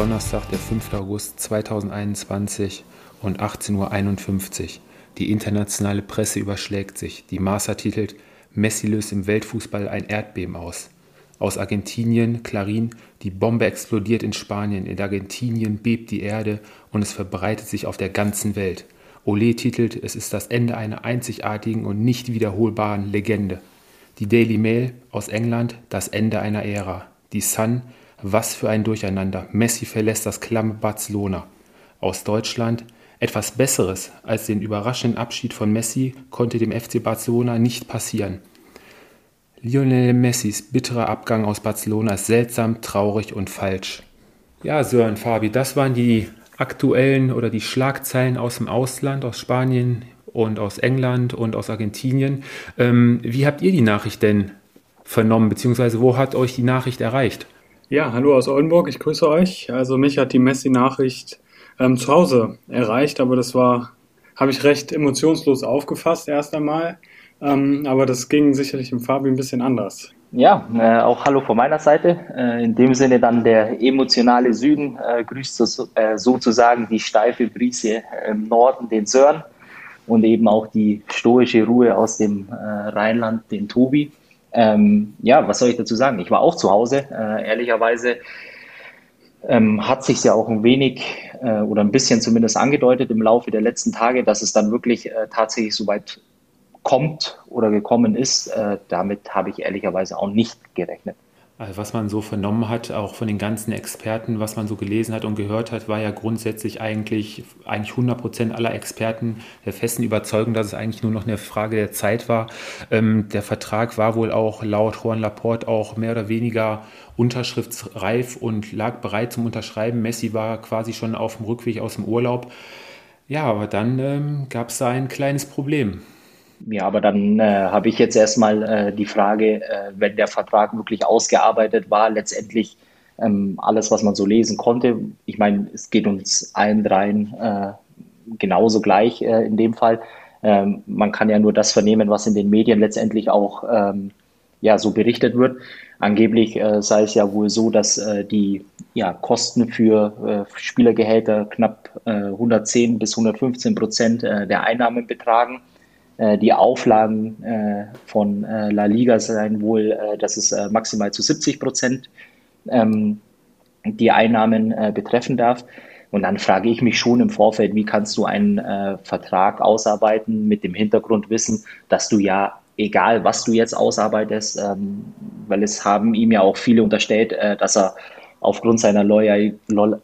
Donnerstag, der 5. August 2021 und 18.51 Uhr. Die internationale Presse überschlägt sich. Die Marca titelt Messi löst im Weltfußball ein Erdbeben aus. Aus Argentinien, Clarin, die Bombe explodiert in Spanien, in Argentinien bebt die Erde und es verbreitet sich auf der ganzen Welt. Ole titelt, es ist das Ende einer einzigartigen und nicht wiederholbaren Legende. Die Daily Mail aus England, das Ende einer Ära. Die Sun, was für ein Durcheinander. Messi verlässt das klamme Barcelona. Aus Deutschland, etwas Besseres als den überraschenden Abschied von Messi konnte dem FC Barcelona nicht passieren. Lionel Messis bitterer Abgang aus Barcelona ist seltsam, traurig und falsch. Ja, Sören, Fabi, das waren die aktuellen oder die Schlagzeilen aus dem Ausland, aus Spanien und aus England und aus Argentinien. Ähm, wie habt ihr die Nachricht denn vernommen, beziehungsweise wo hat euch die Nachricht erreicht? Ja, hallo aus Oldenburg, ich grüße euch. Also mich hat die Messi-Nachricht ähm, zu Hause erreicht, aber das war, habe ich recht emotionslos aufgefasst erst einmal. Ähm, aber das ging sicherlich im Fabi ein bisschen anders. Ja, äh, auch hallo von meiner Seite. Äh, in dem Sinne dann der emotionale Süden äh, grüßt so, äh, sozusagen die steife Brise im Norden, den Sören und eben auch die stoische Ruhe aus dem äh, Rheinland, den Tobi. Ähm, ja, was soll ich dazu sagen? Ich war auch zu Hause. Äh, ehrlicherweise ähm, hat sich ja auch ein wenig oder ein bisschen zumindest angedeutet im Laufe der letzten Tage, dass es dann wirklich tatsächlich so weit kommt oder gekommen ist, äh, damit habe ich ehrlicherweise auch nicht gerechnet. Also was man so vernommen hat, auch von den ganzen Experten, was man so gelesen hat und gehört hat, war ja grundsätzlich eigentlich, eigentlich 100 Prozent aller Experten der festen Überzeugung, dass es eigentlich nur noch eine Frage der Zeit war. Ähm, der Vertrag war wohl auch laut Juan Laporte auch mehr oder weniger unterschriftsreif und lag bereit zum Unterschreiben. Messi war quasi schon auf dem Rückweg aus dem Urlaub. Ja, aber dann ähm, gab es da ein kleines Problem. Ja, aber dann äh, habe ich jetzt erstmal äh, die Frage, äh, wenn der Vertrag wirklich ausgearbeitet war, letztendlich ähm, alles, was man so lesen konnte. Ich meine, es geht uns allen dreien äh, genauso gleich äh, in dem Fall. Ähm, man kann ja nur das vernehmen, was in den Medien letztendlich auch ähm, ja, so berichtet wird. Angeblich äh, sei es ja wohl so, dass äh, die ja, Kosten für äh, Spielergehälter knapp äh, 110 bis 115 Prozent äh, der Einnahmen betragen. Äh, die Auflagen äh, von äh, La Liga seien wohl, dass es maximal zu 70 Prozent ähm, die Einnahmen betreffen darf. Und dann frage ich mich schon im Vorfeld, wie kannst du einen äh, Vertrag ausarbeiten mit dem Hintergrundwissen, dass du ja, egal was du jetzt ausarbeitest, ähm, weil es haben ihm ja auch viele unterstellt, äh, dass er aufgrund seiner Loyal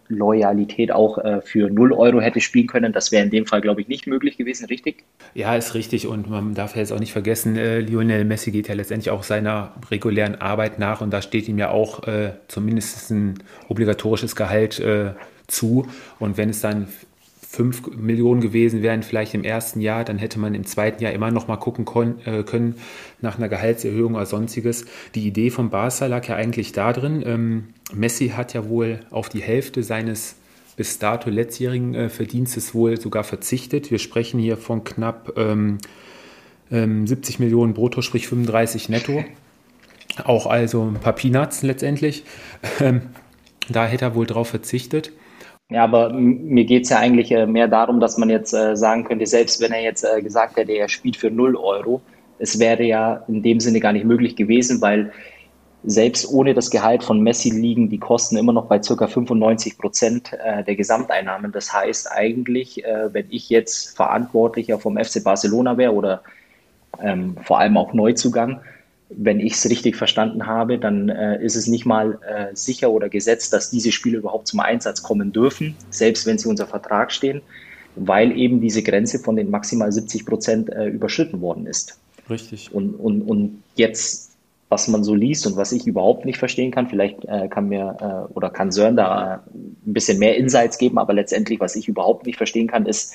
Loyalität auch äh, für 0 Euro hätte spielen können. Das wäre in dem Fall, glaube ich, nicht möglich gewesen, richtig? Ja, ist richtig. Und man darf jetzt auch nicht vergessen, äh, Lionel Messi geht ja letztendlich auch seiner regulären Arbeit nach und da steht ihm ja auch äh, zumindest ein obligatorisches Gehalt äh, zu. Und wenn es dann 5 Millionen gewesen wären, vielleicht im ersten Jahr, dann hätte man im zweiten Jahr immer noch mal gucken äh, können nach einer Gehaltserhöhung oder sonstiges. Die Idee von Barca lag ja eigentlich da drin. Ähm, Messi hat ja wohl auf die Hälfte seines bis dato letztjährigen äh, Verdienstes wohl sogar verzichtet. Wir sprechen hier von knapp ähm, ähm, 70 Millionen brutto, sprich 35 netto. Auch also ein paar Peanuts letztendlich. Ähm, da hätte er wohl drauf verzichtet. Ja, aber mir geht's ja eigentlich äh, mehr darum, dass man jetzt äh, sagen könnte, selbst wenn er jetzt äh, gesagt hätte, er spielt für 0 Euro, es wäre ja in dem Sinne gar nicht möglich gewesen, weil selbst ohne das Gehalt von Messi liegen die Kosten immer noch bei circa 95 Prozent der Gesamteinnahmen. Das heißt eigentlich, wenn ich jetzt Verantwortlicher vom FC Barcelona wäre oder ähm, vor allem auch Neuzugang, wenn ich es richtig verstanden habe, dann äh, ist es nicht mal äh, sicher oder gesetzt, dass diese Spiele überhaupt zum Einsatz kommen dürfen, selbst wenn sie unter Vertrag stehen, weil eben diese Grenze von den maximal 70 Prozent äh, überschritten worden ist. Richtig. Und, und, und jetzt, was man so liest und was ich überhaupt nicht verstehen kann, vielleicht äh, kann mir äh, oder kann Sören da ein bisschen mehr Insights geben, aber letztendlich, was ich überhaupt nicht verstehen kann, ist,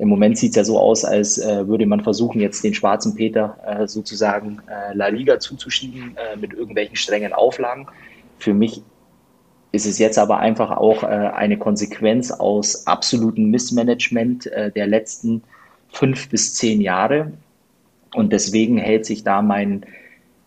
im Moment sieht es ja so aus, als äh, würde man versuchen, jetzt den schwarzen Peter äh, sozusagen äh, La Liga zuzuschieben äh, mit irgendwelchen strengen Auflagen. Für mich ist es jetzt aber einfach auch äh, eine Konsequenz aus absolutem Missmanagement äh, der letzten fünf bis zehn Jahre. Und deswegen hält sich da mein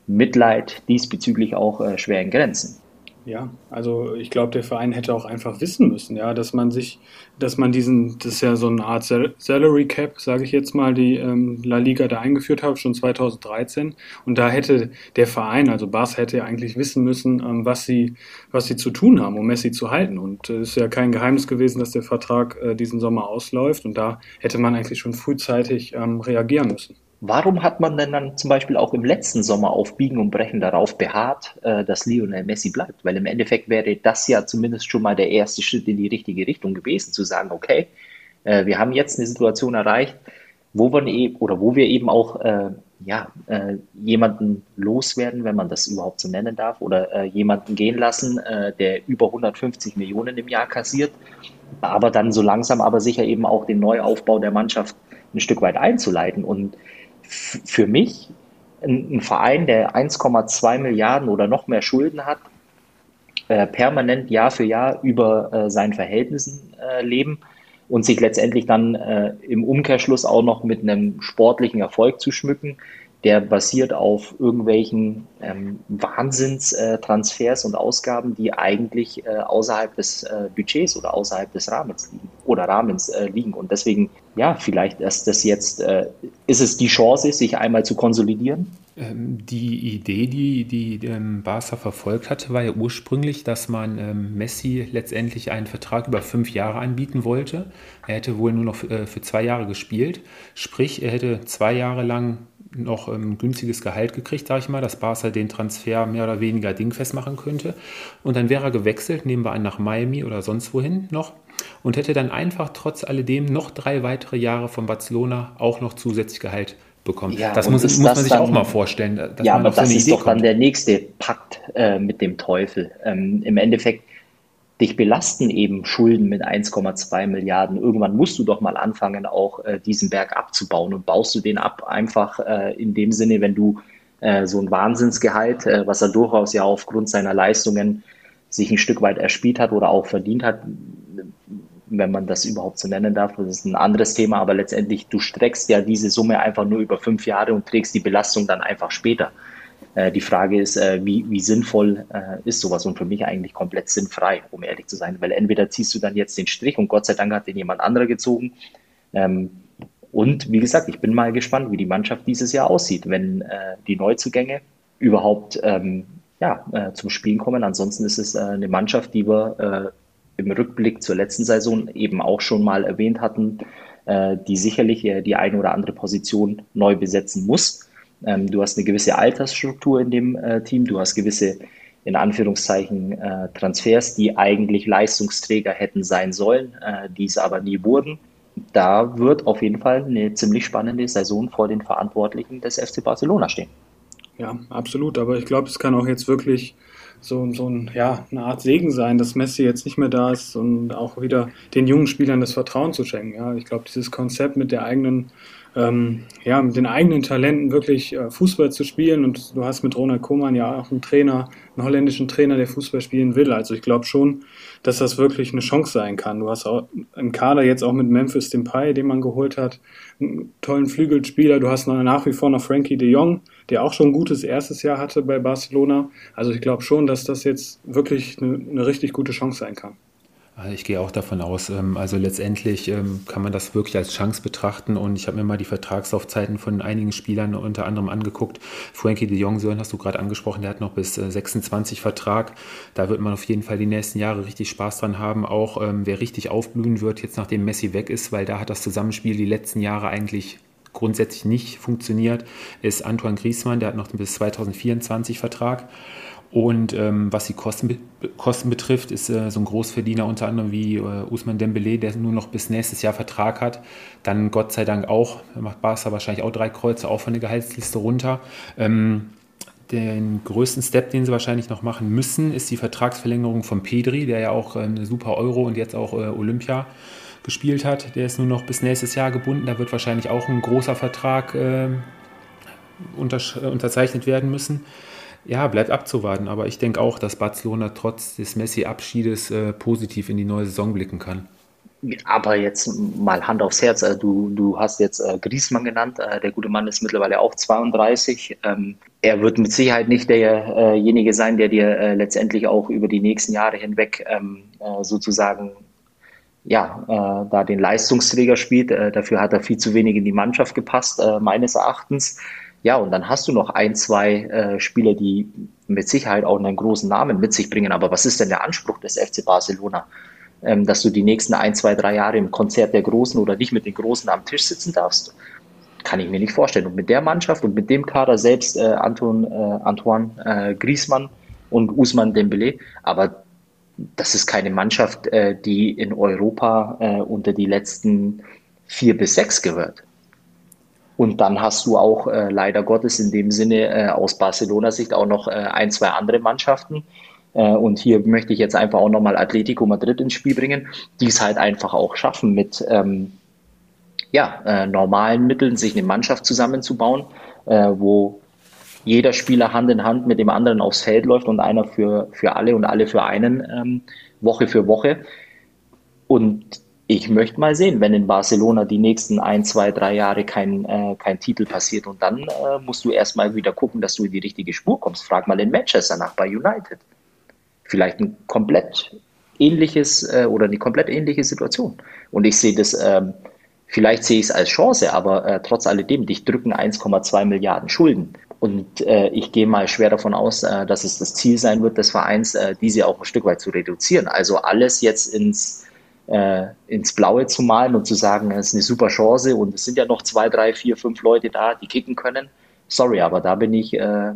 Mitleid diesbezüglich auch schwer in Grenzen. Ja, also ich glaube, der Verein hätte auch einfach wissen müssen, ja, dass man sich, dass man diesen, das ist ja so eine Art Salary Cap, sage ich jetzt mal, die ähm, La Liga da eingeführt hat, schon 2013. Und da hätte der Verein, also Bas hätte ja eigentlich wissen müssen, ähm, was sie, was sie zu tun haben, um Messi zu halten. Und es äh, ist ja kein Geheimnis gewesen, dass der Vertrag äh, diesen Sommer ausläuft. Und da hätte man eigentlich schon frühzeitig ähm, reagieren müssen. Warum hat man denn dann zum Beispiel auch im letzten Sommer auf Biegen und Brechen darauf beharrt, äh, dass Lionel Messi bleibt? Weil im Endeffekt wäre das ja zumindest schon mal der erste Schritt in die richtige Richtung gewesen, zu sagen, okay, äh, wir haben jetzt eine Situation erreicht, wo wir eben oder wo wir eben auch äh, ja, jemanden loswerden, wenn man das überhaupt so nennen darf, oder jemanden gehen lassen, der über 150 Millionen im Jahr kassiert, aber dann so langsam aber sicher eben auch den Neuaufbau der Mannschaft ein Stück weit einzuleiten. Und für mich ein, ein Verein, der 1,2 Milliarden oder noch mehr Schulden hat, äh, permanent Jahr für Jahr über äh, seinen Verhältnissen äh, leben und sich letztendlich dann äh, im Umkehrschluss auch noch mit einem sportlichen Erfolg zu schmücken, der basiert auf irgendwelchen ähm, Wahnsinnstransfers und Ausgaben, die eigentlich äh, außerhalb des äh, Budgets oder außerhalb des Rahmens liegen oder Rahmens äh, liegen. Und deswegen, ja, vielleicht ist das jetzt, äh, ist es die Chance, sich einmal zu konsolidieren? Ähm, die Idee, die die ähm, Barca verfolgt hatte, war ja ursprünglich, dass man ähm, Messi letztendlich einen Vertrag über fünf Jahre anbieten wollte. Er hätte wohl nur noch äh, für zwei Jahre gespielt. Sprich, er hätte zwei Jahre lang noch ein günstiges Gehalt gekriegt, sage ich mal, dass Barca den Transfer mehr oder weniger dingfest machen könnte. Und dann wäre er gewechselt, nehmen wir an, nach Miami oder sonst wohin noch und hätte dann einfach trotz alledem noch drei weitere Jahre von Barcelona auch noch zusätzlich Gehalt bekommen. Ja, das muss, muss man sich dann, auch mal vorstellen. ja, aber das so ist doch kommt. dann der nächste Pakt äh, mit dem Teufel. Ähm, Im Endeffekt dich belasten eben Schulden mit 1,2 Milliarden. Irgendwann musst du doch mal anfangen, auch äh, diesen Berg abzubauen. Und baust du den ab einfach äh, in dem Sinne, wenn du äh, so ein Wahnsinnsgehalt, äh, was er durchaus ja aufgrund seiner Leistungen sich ein Stück weit erspielt hat oder auch verdient hat, wenn man das überhaupt so nennen darf, das ist ein anderes Thema, aber letztendlich, du streckst ja diese Summe einfach nur über fünf Jahre und trägst die Belastung dann einfach später. Äh, die Frage ist, äh, wie, wie sinnvoll äh, ist sowas und für mich eigentlich komplett sinnfrei, um ehrlich zu sein, weil entweder ziehst du dann jetzt den Strich und Gott sei Dank hat den jemand anderer gezogen. Ähm, und wie gesagt, ich bin mal gespannt, wie die Mannschaft dieses Jahr aussieht, wenn die Neuzugänge überhaupt ähm, ja, zum Spielen kommen. Ansonsten ist es eine Mannschaft, die wir im Rückblick zur letzten Saison eben auch schon mal erwähnt hatten, die sicherlich die eine oder andere Position neu besetzen muss. Ähm, du hast eine gewisse Altersstruktur in dem äh, Team, du hast gewisse, in Anführungszeichen, äh, Transfers, die eigentlich Leistungsträger hätten sein sollen, äh, die es aber nie wurden. Da wird auf jeden Fall eine ziemlich spannende Saison vor den Verantwortlichen des FC Barcelona stehen. Ja, absolut. Aber ich glaube, es kann auch jetzt wirklich so, so ein, ja, eine Art Segen sein, dass Messi jetzt nicht mehr da ist und auch wieder den jungen Spielern das Vertrauen zu schenken. Ja, ich glaube, dieses Konzept mit der eigenen ähm, ja, mit den eigenen Talenten wirklich äh, Fußball zu spielen. Und du hast mit Ronald Koeman ja auch einen Trainer, einen holländischen Trainer, der Fußball spielen will. Also ich glaube schon, dass das wirklich eine Chance sein kann. Du hast auch im Kader jetzt auch mit Memphis Depay, den man geholt hat, einen tollen Flügelspieler. Du hast noch nach wie vor noch Frankie de Jong, der auch schon ein gutes erstes Jahr hatte bei Barcelona. Also ich glaube schon, dass das jetzt wirklich eine, eine richtig gute Chance sein kann. Also ich gehe auch davon aus. Ähm, also letztendlich ähm, kann man das wirklich als Chance betrachten und ich habe mir mal die Vertragslaufzeiten von einigen Spielern unter anderem angeguckt. Frankie de Jong, Sören hast du gerade angesprochen, der hat noch bis 26 äh, Vertrag. Da wird man auf jeden Fall die nächsten Jahre richtig Spaß dran haben. Auch ähm, wer richtig aufblühen wird, jetzt nachdem Messi weg ist, weil da hat das Zusammenspiel die letzten Jahre eigentlich grundsätzlich nicht funktioniert, ist Antoine Griezmann, der hat noch bis 2024 Vertrag. Und ähm, was die Kosten, Kosten betrifft, ist äh, so ein Großverdiener unter anderem wie äh, Usman Dembele, der nur noch bis nächstes Jahr Vertrag hat, dann Gott sei Dank auch, macht Barca wahrscheinlich auch drei Kreuze, auch von der Gehaltsliste runter. Ähm, den größten Step, den sie wahrscheinlich noch machen müssen, ist die Vertragsverlängerung von Pedri, der ja auch äh, eine super Euro und jetzt auch äh, Olympia gespielt hat. Der ist nur noch bis nächstes Jahr gebunden. Da wird wahrscheinlich auch ein großer Vertrag äh, unterzeichnet werden müssen ja, bleibt abzuwarten. Aber ich denke auch, dass Barcelona trotz des Messi-Abschiedes äh, positiv in die neue Saison blicken kann. Aber jetzt mal Hand aufs Herz. Also du, du hast jetzt äh, Griesmann genannt. Äh, der gute Mann ist mittlerweile auch 32. Ähm, er wird mit Sicherheit nicht derjenige sein, der dir äh, letztendlich auch über die nächsten Jahre hinweg ähm, äh, sozusagen ja, äh, da den Leistungsträger spielt. Äh, dafür hat er viel zu wenig in die Mannschaft gepasst, äh, meines Erachtens. Ja, und dann hast du noch ein, zwei äh, Spieler, die mit Sicherheit auch einen großen Namen mit sich bringen. Aber was ist denn der Anspruch des FC Barcelona? Ähm, dass du die nächsten ein, zwei, drei Jahre im Konzert der Großen oder nicht mit den Großen am Tisch sitzen darfst? Kann ich mir nicht vorstellen. Und mit der Mannschaft und mit dem Kader selbst, äh, Anton, äh, Antoine äh, Griezmann und Usman Dembele, aber das ist keine Mannschaft, äh, die in Europa äh, unter die letzten vier bis sechs gehört. Und dann hast du auch äh, leider Gottes in dem Sinne äh, aus Barcelona-Sicht auch noch äh, ein, zwei andere Mannschaften. Äh, und hier möchte ich jetzt einfach auch nochmal Atletico Madrid ins Spiel bringen, die es halt einfach auch schaffen, mit ähm, ja, normalen Mitteln sich eine Mannschaft zusammenzubauen, wo jeder Spieler Hand in Hand mit dem anderen aufs Feld läuft und einer für, für alle und alle für einen ähm, Woche für Woche. Und ich möchte mal sehen, wenn in Barcelona die nächsten ein, zwei, drei Jahre kein, äh, kein Titel passiert und dann äh, musst du erstmal wieder gucken, dass du in die richtige Spur kommst. Frag mal in Manchester nach bei United. Vielleicht ein komplett ähnliches äh, oder eine komplett ähnliche Situation. Und ich sehe das, ähm, vielleicht sehe ich es als Chance, aber äh, trotz alledem, dich drücken 1,2 Milliarden Schulden. Und äh, ich gehe mal schwer davon aus, äh, dass es das Ziel sein wird des Vereins, äh, diese auch ein Stück weit zu reduzieren. Also alles jetzt ins, äh, ins Blaue zu malen und zu sagen, es ist eine super Chance und es sind ja noch zwei, drei, vier, fünf Leute da, die kicken können. Sorry, aber da bin ich äh,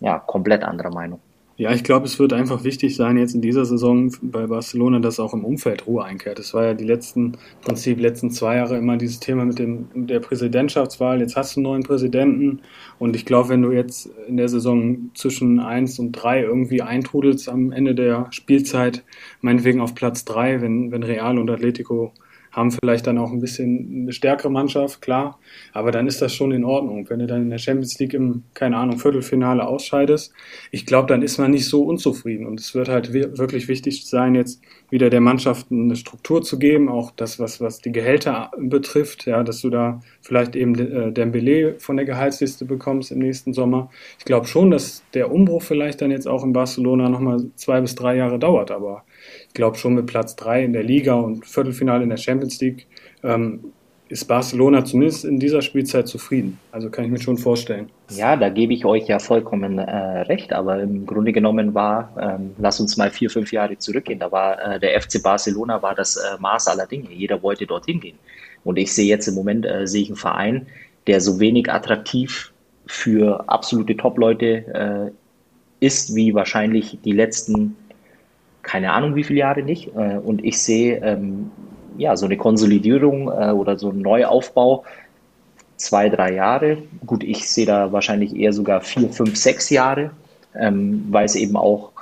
ja komplett anderer Meinung. Ja, ich glaube, es wird einfach wichtig sein, jetzt in dieser Saison bei Barcelona, dass auch im Umfeld Ruhe einkehrt. Es war ja die letzten, im Prinzip letzten zwei Jahre immer dieses Thema mit dem, der Präsidentschaftswahl. Jetzt hast du einen neuen Präsidenten und ich glaube, wenn du jetzt in der Saison zwischen eins und drei irgendwie eintrudelst am Ende der Spielzeit, meinetwegen auf Platz drei, wenn, wenn Real und Atletico haben vielleicht dann auch ein bisschen eine stärkere Mannschaft, klar, aber dann ist das schon in Ordnung. Wenn du dann in der Champions League im, keine Ahnung, Viertelfinale ausscheidest, ich glaube, dann ist man nicht so unzufrieden und es wird halt wirklich wichtig sein, jetzt wieder der Mannschaft eine Struktur zu geben, auch das, was, was die Gehälter betrifft, ja, dass du da vielleicht eben äh, Dembele von der Gehaltsliste bekommst im nächsten Sommer. Ich glaube schon, dass der Umbruch vielleicht dann jetzt auch in Barcelona nochmal zwei bis drei Jahre dauert, aber ich glaube schon mit Platz 3 in der Liga und Viertelfinale in der Champions League ähm, ist Barcelona zumindest in dieser Spielzeit zufrieden. Also kann ich mir schon vorstellen. Ja, da gebe ich euch ja vollkommen äh, recht, aber im Grunde genommen war, ähm, lass uns mal vier, fünf Jahre zurückgehen, da war äh, der FC Barcelona war das äh, Maß aller Dinge. Jeder wollte dorthin gehen. Und ich sehe jetzt im Moment, äh, sehe ich einen Verein, der so wenig attraktiv für absolute Top-Leute äh, ist, wie wahrscheinlich die letzten keine Ahnung wie viele Jahre nicht. Äh, und ich sehe ähm, ja so eine Konsolidierung äh, oder so einen Neuaufbau zwei, drei Jahre. Gut, ich sehe da wahrscheinlich eher sogar vier, fünf, sechs Jahre, ähm, weil es eben auch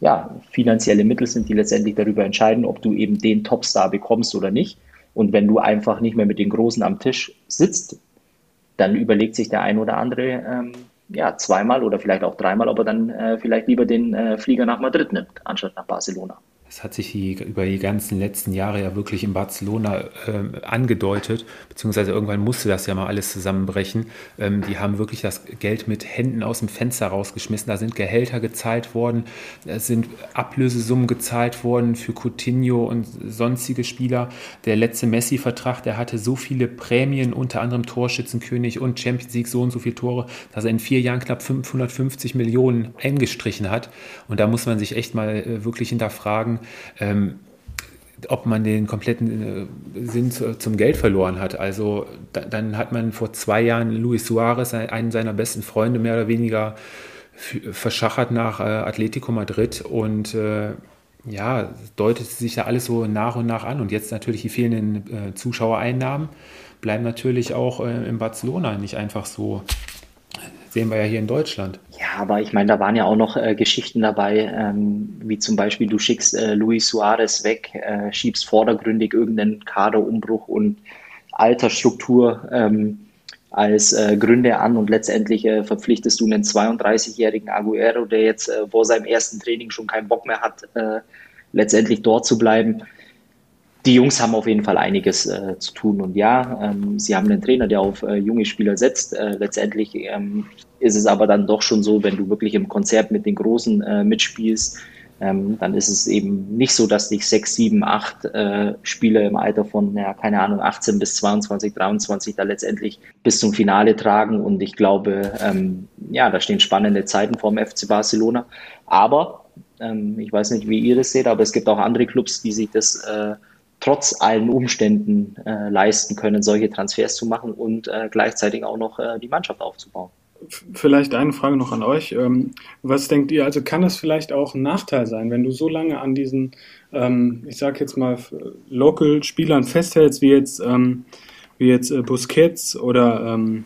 ja, finanzielle Mittel sind, die letztendlich darüber entscheiden, ob du eben den Topstar bekommst oder nicht. Und wenn du einfach nicht mehr mit den Großen am Tisch sitzt, dann überlegt sich der ein oder andere, ähm, ja, zweimal oder vielleicht auch dreimal, ob er dann äh, vielleicht lieber den äh, Flieger nach Madrid nimmt, anstatt nach Barcelona. Das hat sich die, über die ganzen letzten Jahre ja wirklich in Barcelona ähm, angedeutet, beziehungsweise irgendwann musste das ja mal alles zusammenbrechen. Ähm, die haben wirklich das Geld mit Händen aus dem Fenster rausgeschmissen. Da sind Gehälter gezahlt worden, es sind Ablösesummen gezahlt worden für Coutinho und sonstige Spieler. Der letzte Messi-Vertrag, der hatte so viele Prämien, unter anderem Torschützenkönig und Champions League so und so viele Tore, dass er in vier Jahren knapp 550 Millionen eingestrichen hat. Und da muss man sich echt mal äh, wirklich hinterfragen, ähm, ob man den kompletten äh, Sinn zu, zum Geld verloren hat. Also da, dann hat man vor zwei Jahren Luis Suarez, einen seiner besten Freunde, mehr oder weniger verschachert nach äh, Atletico Madrid und äh, ja, deutet sich ja alles so nach und nach an. Und jetzt natürlich die fehlenden Zuschauereinnahmen bleiben natürlich auch in Barcelona nicht einfach so sehen wir ja hier in Deutschland. Aber ich meine, da waren ja auch noch äh, Geschichten dabei, ähm, wie zum Beispiel, du schickst äh, Luis Suarez weg, äh, schiebst vordergründig irgendeinen Kaderumbruch und Altersstruktur ähm, als äh, Gründe an und letztendlich äh, verpflichtest du einen 32-jährigen Aguero, der jetzt äh, vor seinem ersten Training schon keinen Bock mehr hat, letztendlich dort zu bleiben die Jungs haben auf jeden Fall einiges äh, zu tun. Und ja, ähm, sie haben einen Trainer, der auf äh, junge Spieler setzt. Äh, letztendlich ähm, ist es aber dann doch schon so, wenn du wirklich im Konzert mit den Großen äh, mitspielst, ähm, dann ist es eben nicht so, dass dich sechs, sieben, acht äh, Spieler im Alter von, ja, keine Ahnung, 18 bis 22, 23 da letztendlich bis zum Finale tragen. Und ich glaube, ähm, ja, da stehen spannende Zeiten vor dem FC Barcelona. Aber ähm, ich weiß nicht, wie ihr das seht, aber es gibt auch andere Clubs, die sich das äh, trotz allen Umständen äh, leisten können, solche Transfers zu machen und äh, gleichzeitig auch noch äh, die Mannschaft aufzubauen. Vielleicht eine Frage noch an euch. Ähm, was denkt ihr, also kann das vielleicht auch ein Nachteil sein, wenn du so lange an diesen, ähm, ich sag jetzt mal, Local-Spielern festhältst, wie jetzt, ähm, wie jetzt äh, Busquets oder ähm,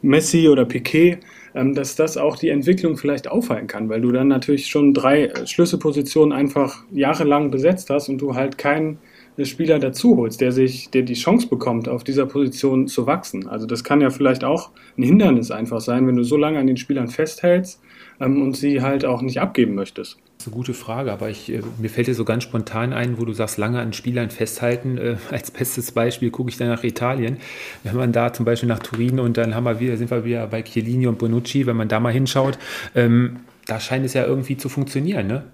Messi oder Piquet, ähm, dass das auch die Entwicklung vielleicht aufhalten kann, weil du dann natürlich schon drei Schlüsselpositionen einfach jahrelang besetzt hast und du halt keinen Spieler dazu holst, der sich, der die Chance bekommt, auf dieser Position zu wachsen. Also das kann ja vielleicht auch ein Hindernis einfach sein, wenn du so lange an den Spielern festhältst ähm, und sie halt auch nicht abgeben möchtest. Das ist eine gute Frage, aber ich, äh, mir fällt dir so ganz spontan ein, wo du sagst, lange an Spielern festhalten. Äh, als bestes Beispiel gucke ich dann nach Italien. Wenn man da zum Beispiel nach Turin und dann haben wir wieder, sind wir wieder bei Chiellini und Bonucci, wenn man da mal hinschaut, ähm, da scheint es ja irgendwie zu funktionieren. Ne?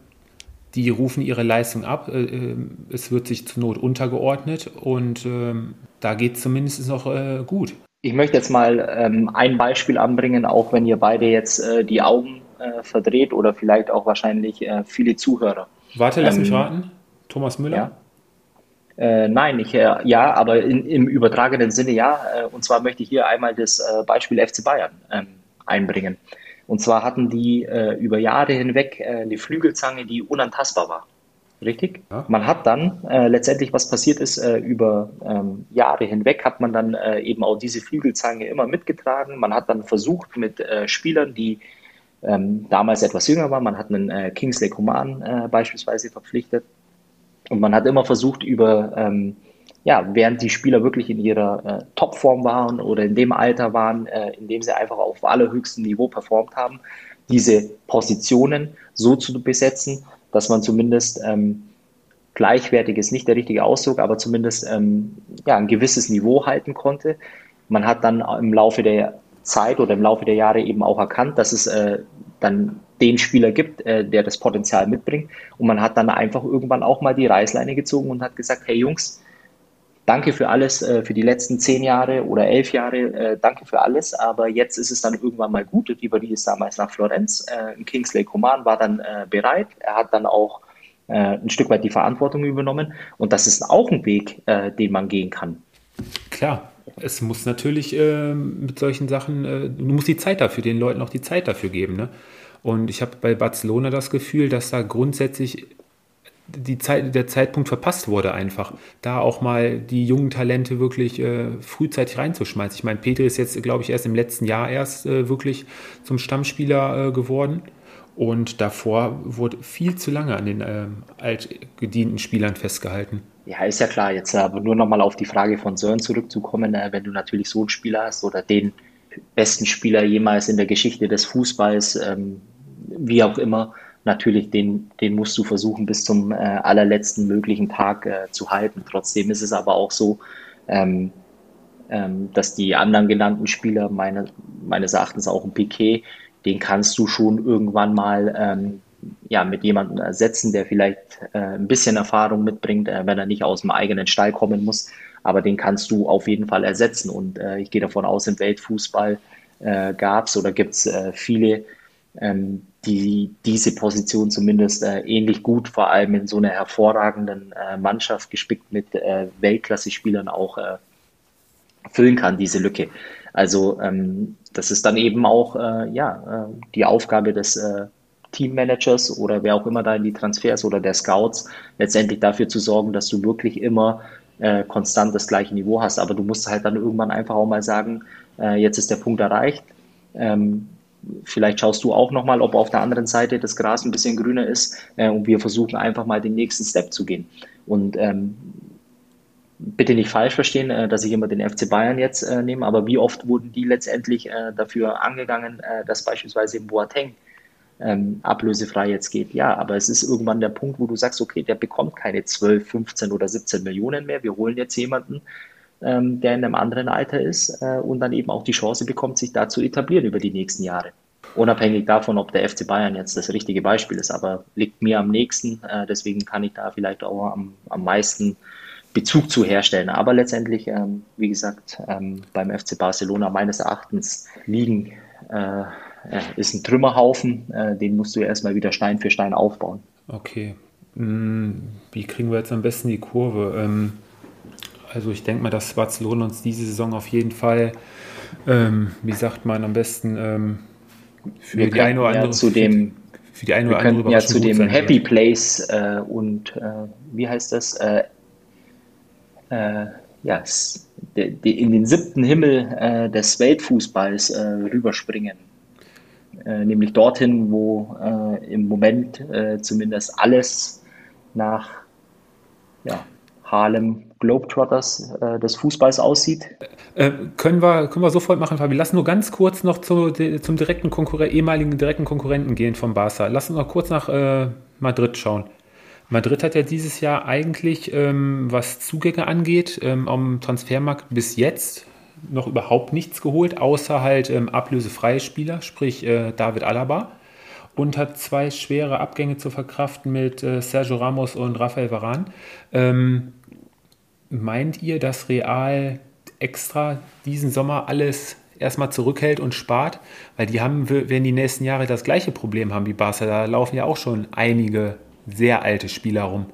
Die rufen ihre Leistung ab. Äh, äh, es wird sich zur Not untergeordnet und ähm, da geht es zumindest noch äh, gut. Ich möchte jetzt mal ähm, ein Beispiel anbringen, auch wenn ihr beide jetzt die Augen verdreht oder vielleicht auch wahrscheinlich viele Zuhörer. Warte, lass ähm, mich raten. Thomas Müller? Ja. Äh, nein, ich, äh, ja, aber in, im übertragenen Sinne ja. Und zwar möchte ich hier einmal das Beispiel FC Bayern ähm, einbringen. Und zwar hatten die äh, über Jahre hinweg äh, eine Flügelzange, die unantastbar war. Richtig? Ja. Man hat dann äh, letztendlich, was passiert ist, äh, über ähm, Jahre hinweg hat man dann äh, eben auch diese Flügelzange immer mitgetragen. Man hat dann versucht mit äh, Spielern, die ähm, damals etwas jünger waren, man hat einen Kingsley Coman beispielsweise verpflichtet. Und man hat immer versucht, über ähm, ja, während die Spieler wirklich in ihrer äh, Topform waren oder in dem Alter waren, äh, in dem sie einfach auf allerhöchstem Niveau performt haben, diese Positionen so zu besetzen, dass man zumindest ähm, gleichwertig ist nicht der richtige Ausdruck, aber zumindest ähm, ja, ein gewisses Niveau halten konnte. Man hat dann im Laufe der Zeit oder im Laufe der Jahre eben auch erkannt, dass es äh, dann den Spieler gibt, äh, der das Potenzial mitbringt. Und man hat dann einfach irgendwann auch mal die Reißleine gezogen und hat gesagt, hey Jungs, danke für alles, äh, für die letzten zehn Jahre oder elf Jahre, äh, danke für alles, aber jetzt ist es dann irgendwann mal gut. Ribéry ist damals nach Florenz, äh, Kingsley Coman war dann äh, bereit, er hat dann auch äh, ein Stück weit die Verantwortung übernommen und das ist auch ein Weg, äh, den man gehen kann. Klar, es muss natürlich mit solchen Sachen, du musst die Zeit dafür, den Leuten auch die Zeit dafür geben. Ne? Und ich habe bei Barcelona das Gefühl, dass da grundsätzlich die Zeit, der Zeitpunkt verpasst wurde einfach, da auch mal die jungen Talente wirklich äh, frühzeitig reinzuschmeißen. Ich meine, Peter ist jetzt, glaube ich, erst im letzten Jahr erst äh, wirklich zum Stammspieler äh, geworden. Und davor wurde viel zu lange an den äh, altgedienten Spielern festgehalten. Ja, ist ja klar. Jetzt aber nur nochmal auf die Frage von Sören zurückzukommen. Äh, wenn du natürlich so einen Spieler hast oder den besten Spieler jemals in der Geschichte des Fußballs, ähm, wie auch immer, natürlich, den, den musst du versuchen, bis zum äh, allerletzten möglichen Tag äh, zu halten. Trotzdem ist es aber auch so, ähm, ähm, dass die anderen genannten Spieler, meine, meines Erachtens auch ein Piquet, den kannst du schon irgendwann mal ähm, ja, mit jemandem ersetzen, der vielleicht äh, ein bisschen Erfahrung mitbringt, äh, wenn er nicht aus dem eigenen Stall kommen muss. Aber den kannst du auf jeden Fall ersetzen. Und äh, ich gehe davon aus, im Weltfußball äh, gab es oder gibt es äh, viele ähm, die diese Position zumindest äh, ähnlich gut, vor allem in so einer hervorragenden äh, Mannschaft gespickt mit äh, Weltklasse-Spielern auch äh, füllen kann, diese Lücke. Also ähm, das ist dann eben auch äh, ja, äh, die Aufgabe des äh, Teammanagers oder wer auch immer da in die Transfers oder der Scouts letztendlich dafür zu sorgen, dass du wirklich immer äh, konstant das gleiche Niveau hast. Aber du musst halt dann irgendwann einfach auch mal sagen, äh, jetzt ist der Punkt erreicht. Ähm, Vielleicht schaust du auch nochmal, ob auf der anderen Seite das Gras ein bisschen grüner ist äh, und wir versuchen einfach mal den nächsten Step zu gehen. Und ähm, bitte nicht falsch verstehen, äh, dass ich immer den FC Bayern jetzt äh, nehme, aber wie oft wurden die letztendlich äh, dafür angegangen, äh, dass beispielsweise Boateng ähm, ablösefrei jetzt geht. Ja, aber es ist irgendwann der Punkt, wo du sagst, okay, der bekommt keine 12, 15 oder 17 Millionen mehr. Wir holen jetzt jemanden, ähm, der in einem anderen Alter ist äh, und dann eben auch die Chance bekommt, sich da zu etablieren über die nächsten Jahre. Unabhängig davon, ob der FC Bayern jetzt das richtige Beispiel ist, aber liegt mir am nächsten. Äh, deswegen kann ich da vielleicht auch am, am meisten Bezug zu herstellen. Aber letztendlich, ähm, wie gesagt, ähm, beim FC Barcelona meines Erachtens liegen äh, ist ein Trümmerhaufen, äh, den musst du erstmal wieder Stein für Stein aufbauen. Okay. Hm, wie kriegen wir jetzt am besten die Kurve? Ähm, also ich denke mal, dass Barcelona uns diese Saison auf jeden Fall, ähm, wie sagt man am besten, ähm, für wir die eine oder andere ja zu dem für die eine oder andere ja zu dem Happy sein. Place äh, und äh, wie heißt das? Äh, äh ja, in den siebten Himmel äh, des Weltfußballs äh, rüberspringen. nämlich dorthin, wo im Moment zumindest alles nach ja, Harlem Globetrotters äh, des Fußballs aussieht? Äh, können, wir, können wir sofort machen, Fabi. Lass nur ganz kurz noch zu, zum direkten Konkurren ehemaligen direkten Konkurrenten gehen von Barca. Lass uns noch kurz nach äh, Madrid schauen. Madrid hat ja dieses Jahr eigentlich, ähm, was Zugänge angeht, ähm, am Transfermarkt bis jetzt noch überhaupt nichts geholt, außer halt ähm, ablösefreie Spieler, sprich äh, David Alaba. Und hat zwei schwere Abgänge zu verkraften mit äh, Sergio Ramos und Rafael Varane. Ähm, Meint ihr, dass Real extra diesen Sommer alles erstmal zurückhält und spart? Weil die haben, werden die nächsten Jahre das gleiche Problem haben wie Barca. Da laufen ja auch schon einige sehr alte Spieler rum.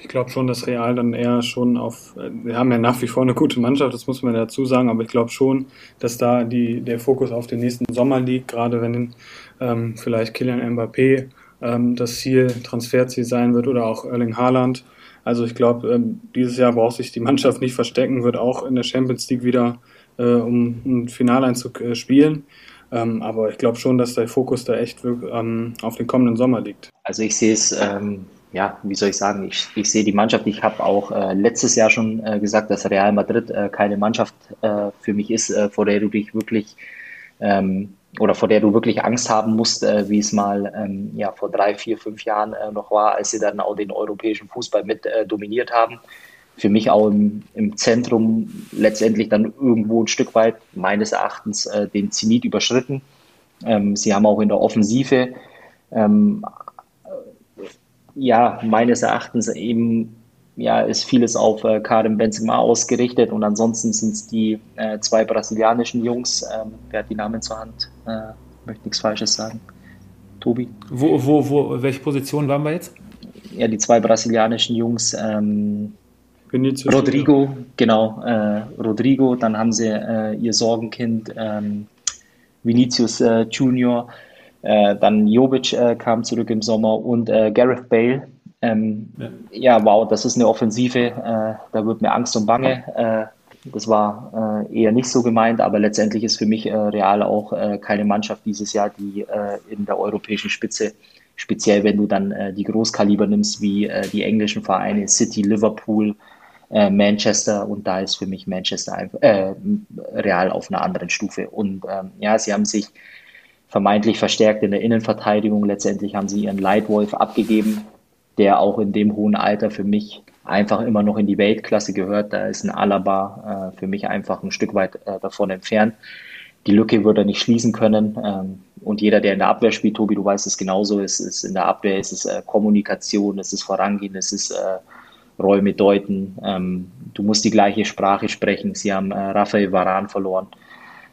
Ich glaube schon, dass Real dann eher schon auf, wir haben ja nach wie vor eine gute Mannschaft, das muss man dazu sagen, aber ich glaube schon, dass da die, der Fokus auf den nächsten Sommer liegt, gerade wenn ähm, vielleicht Kylian Mbappé ähm, das Ziel, Transferziel sein wird oder auch Erling Haaland. Also ich glaube, ähm, dieses Jahr braucht sich die Mannschaft nicht verstecken, wird auch in der Champions League wieder äh, um einen Finaleinzug äh, spielen. Ähm, aber ich glaube schon, dass der Fokus da echt ähm, auf den kommenden Sommer liegt. Also ich sehe es, ähm, ja, wie soll ich sagen, ich, ich sehe die Mannschaft. Ich habe auch äh, letztes Jahr schon äh, gesagt, dass Real Madrid äh, keine Mannschaft äh, für mich ist, vor der du dich wirklich ähm, oder vor der du wirklich Angst haben musst, äh, wie es mal ähm, ja, vor drei, vier, fünf Jahren äh, noch war, als sie dann auch den europäischen Fußball mit äh, dominiert haben. Für mich auch im, im Zentrum letztendlich dann irgendwo ein Stück weit meines Erachtens äh, den Zenit überschritten. Ähm, sie haben auch in der Offensive ähm, ja meines Erachtens eben ja, ist vieles auf äh, Karim Benzema ausgerichtet und ansonsten sind es die äh, zwei brasilianischen Jungs. Ähm, wer hat die Namen zur Hand? Äh, möchte nichts Falsches sagen. Tobi? Wo, wo, wo, welche Position waren wir jetzt? Ja, die zwei brasilianischen Jungs. Ähm, Rodrigo, Junior. genau, äh, Rodrigo, dann haben sie äh, ihr Sorgenkind ähm, Vinicius äh, Junior, äh, dann Jovic äh, kam zurück im Sommer und äh, Gareth Bale, ähm, ja. ja. wow, das ist eine Offensive, äh, da wird mir Angst und Bange. Äh, das war äh, eher nicht so gemeint, aber letztendlich ist für mich äh, Real auch äh, keine Mannschaft dieses Jahr, die äh, in der europäischen Spitze, speziell wenn du dann die Großkaliber nimmst, wie die englischen Vereine City, Liverpool, Manchester und da ist für mich Manchester einfach, Real auf einer anderen Stufe. Und ähm, ja, sie haben sich vermeintlich verstärkt in der Innenverteidigung. Letztendlich haben sie ihren Leitwolf abgegeben, der auch in dem hohen Alter für mich einfach immer noch in die Weltklasse gehört. Da ist ein Alaba äh, für mich einfach ein Stück weit äh, davon entfernt. Die Lücke würde er nicht schließen können. Ähm, und jeder, der in der Abwehr spielt, Tobi, du weißt es genauso, es ist in der Abwehr, es ist äh, Kommunikation, es ist Vorangehen, es ist äh, Räume deuten. Ähm, du musst die gleiche Sprache sprechen. Sie haben äh, Raphael Varan verloren.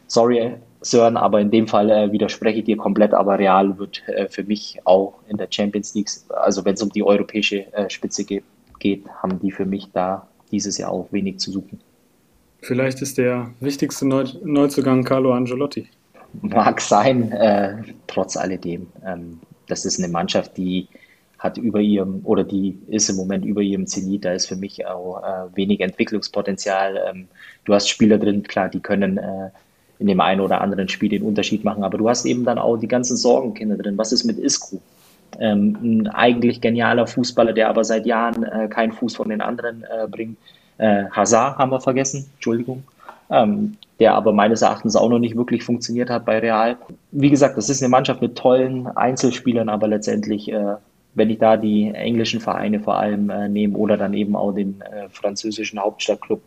Sorry, Sören, aber in dem Fall äh, widerspreche ich dir komplett, aber Real wird äh, für mich auch in der Champions League, also wenn es um die europäische äh, Spitze geht, geht, haben die für mich da dieses Jahr auch wenig zu suchen. Vielleicht ist der wichtigste Neu Neuzugang Carlo Angelotti. Mag sein, äh, trotz alledem. Ähm, das ist eine Mannschaft, die hat über ihrem oder die ist im Moment über ihrem Zenit. Da ist für mich auch äh, wenig Entwicklungspotenzial. Ähm, du hast Spieler drin, klar, die können äh, in dem einen oder anderen Spiel den Unterschied machen. Aber du hast eben dann auch die ganzen Sorgenkinder drin. Was ist mit Isku? Ähm, ein eigentlich genialer Fußballer, der aber seit Jahren äh, keinen Fuß von den anderen äh, bringt. Äh, Hazard haben wir vergessen, Entschuldigung. Ähm, der aber meines Erachtens auch noch nicht wirklich funktioniert hat bei Real. Wie gesagt, das ist eine Mannschaft mit tollen Einzelspielern, aber letztendlich, äh, wenn ich da die englischen Vereine vor allem äh, nehme oder dann eben auch den äh, französischen Hauptstadtclub,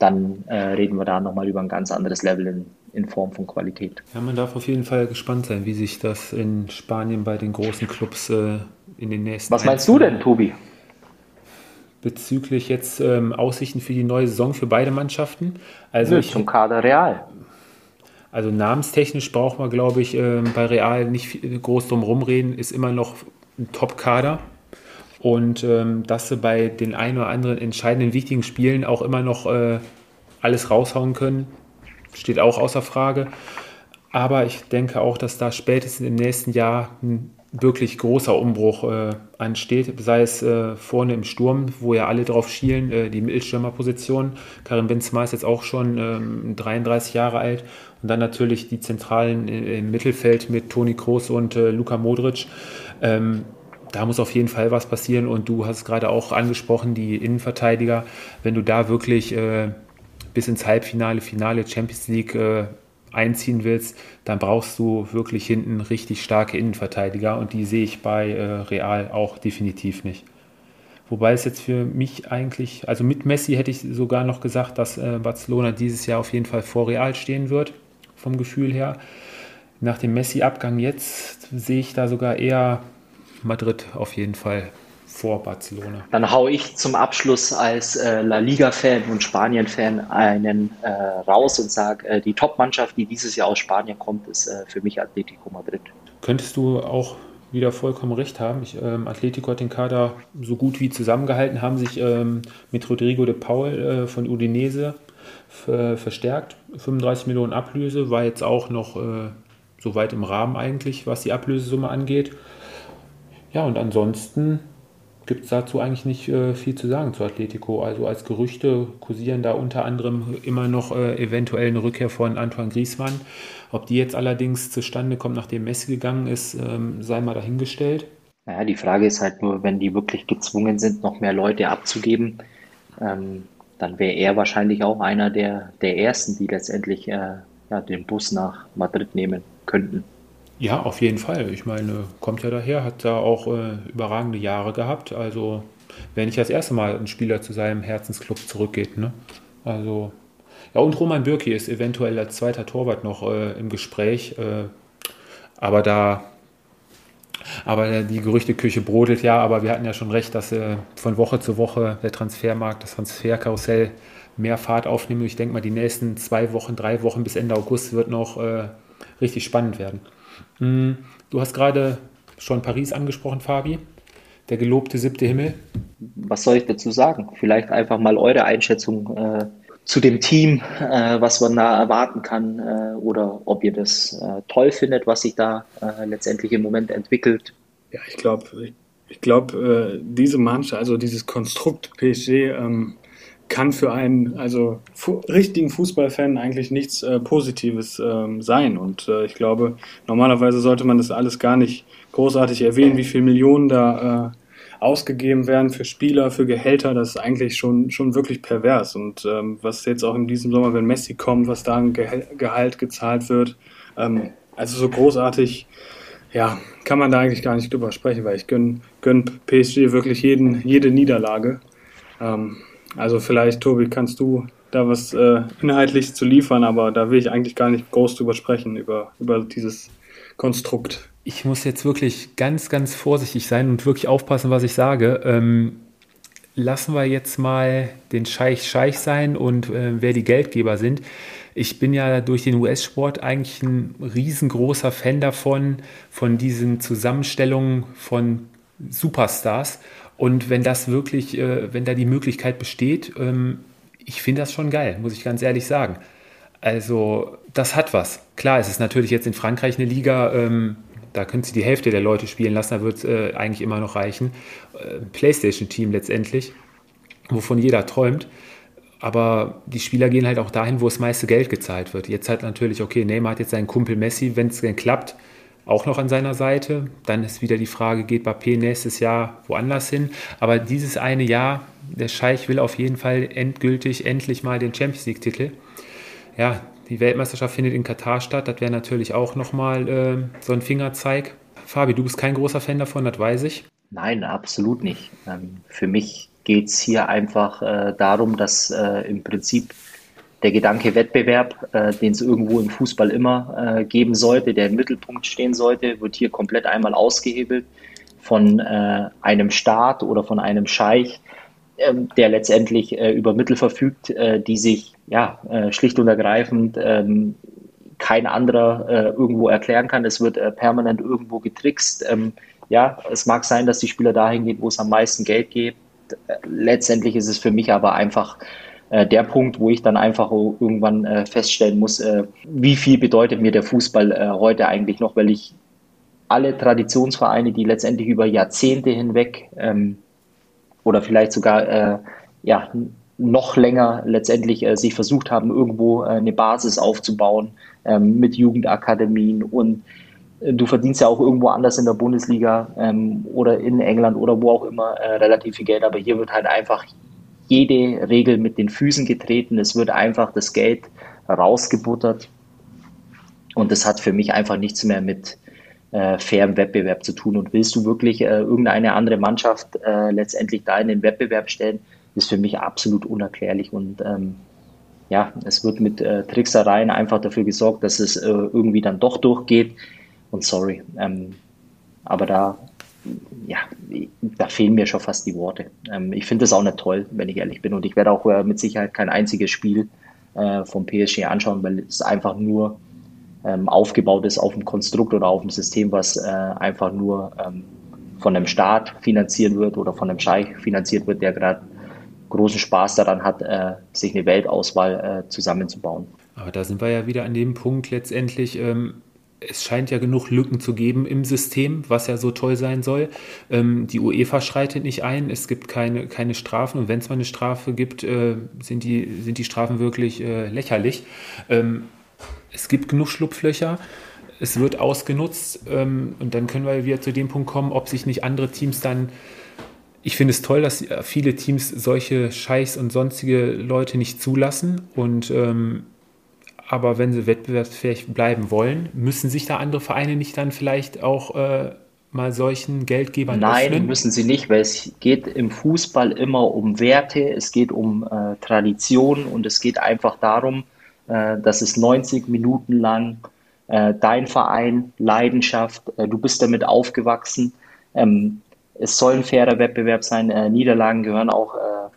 dann äh, reden wir da nochmal über ein ganz anderes Level in, in Form von Qualität. Ja, man darf auf jeden Fall gespannt sein, wie sich das in Spanien bei den großen Clubs äh, in den nächsten Was meinst du denn, Tobi? Bezüglich jetzt ähm, Aussichten für die neue Saison für beide Mannschaften. Also Nö, ich, zum Kader Real. Also namenstechnisch braucht man, glaube ich, äh, bei Real nicht groß drum rumreden, ist immer noch ein Top-Kader. Und ähm, dass sie bei den ein oder anderen entscheidenden, wichtigen Spielen auch immer noch äh, alles raushauen können, steht auch außer Frage. Aber ich denke auch, dass da spätestens im nächsten Jahr ein wirklich großer Umbruch äh, ansteht, sei es äh, vorne im Sturm, wo ja alle drauf schielen, äh, die Mittelstürmerposition. Karim Benzema ist jetzt auch schon 33 ähm, Jahre alt. Und dann natürlich die Zentralen im Mittelfeld mit Toni Kroos und äh, Luka Modric. Ähm, da muss auf jeden Fall was passieren. Und du hast es gerade auch angesprochen, die Innenverteidiger. Wenn du da wirklich äh, bis ins Halbfinale, Finale Champions League äh, einziehen willst, dann brauchst du wirklich hinten richtig starke Innenverteidiger und die sehe ich bei äh, Real auch definitiv nicht. Wobei es jetzt für mich eigentlich, also mit Messi hätte ich sogar noch gesagt, dass äh, Barcelona dieses Jahr auf jeden Fall vor Real stehen wird, vom Gefühl her. Nach dem Messi-Abgang jetzt sehe ich da sogar eher Madrid auf jeden Fall vor Barcelona. Dann haue ich zum Abschluss als äh, La Liga-Fan und Spanien-Fan einen äh, raus und sage, äh, die Top-Mannschaft, die dieses Jahr aus Spanien kommt, ist äh, für mich Atletico Madrid. Könntest du auch wieder vollkommen recht haben. Ich, ähm, Atletico hat den Kader so gut wie zusammengehalten, haben sich ähm, mit Rodrigo de Paul äh, von Udinese verstärkt. 35 Millionen Ablöse war jetzt auch noch äh, so weit im Rahmen eigentlich, was die Ablösesumme angeht. Ja, und ansonsten gibt es dazu eigentlich nicht äh, viel zu sagen zu Atletico. Also als Gerüchte kursieren da unter anderem immer noch äh, eventuell eine Rückkehr von Antoine Griezmann. Ob die jetzt allerdings zustande kommt, nachdem Messi gegangen ist, ähm, sei mal dahingestellt. Naja, die Frage ist halt nur, wenn die wirklich gezwungen sind, noch mehr Leute abzugeben, ähm, dann wäre er wahrscheinlich auch einer der, der Ersten, die letztendlich äh, ja, den Bus nach Madrid nehmen könnten. Ja, auf jeden Fall. Ich meine, kommt ja daher, hat da auch äh, überragende Jahre gehabt. Also, wenn nicht das erste Mal ein Spieler zu seinem Herzensclub zurückgeht. Ne? Also, ja, und Roman Bürki ist eventuell als zweiter Torwart noch äh, im Gespräch. Äh, aber da, aber die Gerüchteküche brodelt ja, aber wir hatten ja schon recht, dass äh, von Woche zu Woche der Transfermarkt, das Transferkarussell mehr Fahrt aufnimmt. Ich denke mal, die nächsten zwei Wochen, drei Wochen bis Ende August wird noch äh, richtig spannend werden. Hm, du hast gerade schon Paris angesprochen, Fabi. Der gelobte siebte Himmel. Was soll ich dazu sagen? Vielleicht einfach mal eure Einschätzung äh, zu dem Team, äh, was man da erwarten kann äh, oder ob ihr das äh, toll findet, was sich da äh, letztendlich im Moment entwickelt. Ja, ich glaube, ich, ich glaube, äh, diese Mannschaft, also dieses Konstrukt PSG, ähm, kann für einen, also fu richtigen Fußballfan eigentlich nichts äh, Positives ähm, sein. Und äh, ich glaube, normalerweise sollte man das alles gar nicht großartig erwähnen, wie viele Millionen da äh, ausgegeben werden für Spieler, für Gehälter. Das ist eigentlich schon, schon wirklich pervers. Und ähm, was jetzt auch in diesem Sommer, wenn Messi kommt, was da ein Ge Gehalt gezahlt wird, ähm, also so großartig ja, kann man da eigentlich gar nicht drüber sprechen, weil ich gönne gönn PSG wirklich jeden, jede Niederlage. Ähm, also vielleicht, Tobi, kannst du da was äh, inhaltlich zu liefern, aber da will ich eigentlich gar nicht groß drüber sprechen, über, über dieses Konstrukt. Ich muss jetzt wirklich ganz, ganz vorsichtig sein und wirklich aufpassen, was ich sage. Ähm, lassen wir jetzt mal den Scheich Scheich sein und äh, wer die Geldgeber sind. Ich bin ja durch den US-Sport eigentlich ein riesengroßer Fan davon, von diesen Zusammenstellungen von Superstars. Und wenn das wirklich, äh, wenn da die Möglichkeit besteht, ähm, ich finde das schon geil, muss ich ganz ehrlich sagen. Also, das hat was. Klar, es ist natürlich jetzt in Frankreich eine Liga, ähm, da können sie die Hälfte der Leute spielen lassen, da wird es äh, eigentlich immer noch reichen. Äh, Playstation-Team letztendlich, wovon jeder träumt. Aber die Spieler gehen halt auch dahin, wo das meiste Geld gezahlt wird. Jetzt halt natürlich, okay, Neymar hat jetzt seinen Kumpel Messi, wenn es denn klappt, auch noch an seiner Seite. Dann ist wieder die Frage, geht Bappé nächstes Jahr woanders hin? Aber dieses eine Jahr, der Scheich will auf jeden Fall endgültig endlich mal den Champions League-Titel. ja, die Weltmeisterschaft findet in Katar statt. Das wäre natürlich auch nochmal äh, so ein Fingerzeig. Fabi, du bist kein großer Fan davon, das weiß ich. Nein, absolut nicht. Ähm, für mich geht es hier einfach äh, darum, dass äh, im Prinzip der Gedanke Wettbewerb, äh, den es irgendwo im Fußball immer äh, geben sollte, der im Mittelpunkt stehen sollte, wird hier komplett einmal ausgehebelt von äh, einem Staat oder von einem Scheich, ähm, der letztendlich äh, über Mittel verfügt, äh, die sich ja äh, schlicht und ergreifend ähm, kein anderer äh, irgendwo erklären kann. Es wird äh, permanent irgendwo getrickst. Ähm, ja, es mag sein, dass die Spieler dahin gehen, wo es am meisten Geld gibt. Letztendlich ist es für mich aber einfach äh, der Punkt, wo ich dann einfach irgendwann äh, feststellen muss, äh, wie viel bedeutet mir der Fußball äh, heute eigentlich noch, weil ich alle Traditionsvereine, die letztendlich über Jahrzehnte hinweg ähm, oder vielleicht sogar äh, ja, noch länger letztendlich äh, sich versucht haben, irgendwo eine Basis aufzubauen ähm, mit Jugendakademien und du verdienst ja auch irgendwo anders in der Bundesliga ähm, oder in England oder wo auch immer äh, relativ viel Geld, aber hier wird halt einfach jede Regel mit den Füßen getreten. Es wird einfach das Geld rausgebuttert. Und das hat für mich einfach nichts mehr mit äh, fairem Wettbewerb zu tun. Und willst du wirklich äh, irgendeine andere Mannschaft äh, letztendlich da in den Wettbewerb stellen, ist für mich absolut unerklärlich. Und ähm, ja, es wird mit äh, Tricksereien einfach dafür gesorgt, dass es äh, irgendwie dann doch durchgeht. Und sorry, ähm, aber da ja, da fehlen mir schon fast die Worte. Ähm, ich finde das auch nicht toll, wenn ich ehrlich bin. Und ich werde auch äh, mit Sicherheit kein einziges Spiel äh, vom PSG anschauen, weil es einfach nur ähm, aufgebaut ist auf dem Konstrukt oder auf dem System, was äh, einfach nur ähm, von einem Staat finanziert wird oder von einem Scheich finanziert wird, der gerade großen Spaß daran hat, äh, sich eine Weltauswahl äh, zusammenzubauen. Aber da sind wir ja wieder an dem Punkt letztendlich, ähm, es scheint ja genug Lücken zu geben im System, was ja so toll sein soll. Ähm, die UEFA schreitet nicht ein, es gibt keine, keine Strafen und wenn es mal eine Strafe gibt, äh, sind, die, sind die Strafen wirklich äh, lächerlich. Ähm, es gibt genug Schlupflöcher, es wird ausgenutzt ähm, und dann können wir wieder zu dem Punkt kommen, ob sich nicht andere Teams dann ich finde es toll, dass viele Teams solche Scheiß und sonstige Leute nicht zulassen und ähm, aber wenn sie wettbewerbsfähig bleiben wollen, müssen sich da andere Vereine nicht dann vielleicht auch äh, mal solchen Geldgebern Nein, öffnen? müssen sie nicht, weil es geht im Fußball immer um Werte, es geht um äh, Tradition und es geht einfach darum, äh, dass es 90 Minuten lang äh, dein Verein, Leidenschaft, äh, du bist damit aufgewachsen. Ähm, es soll ein fairer Wettbewerb sein. Äh, Niederlagen gehören auch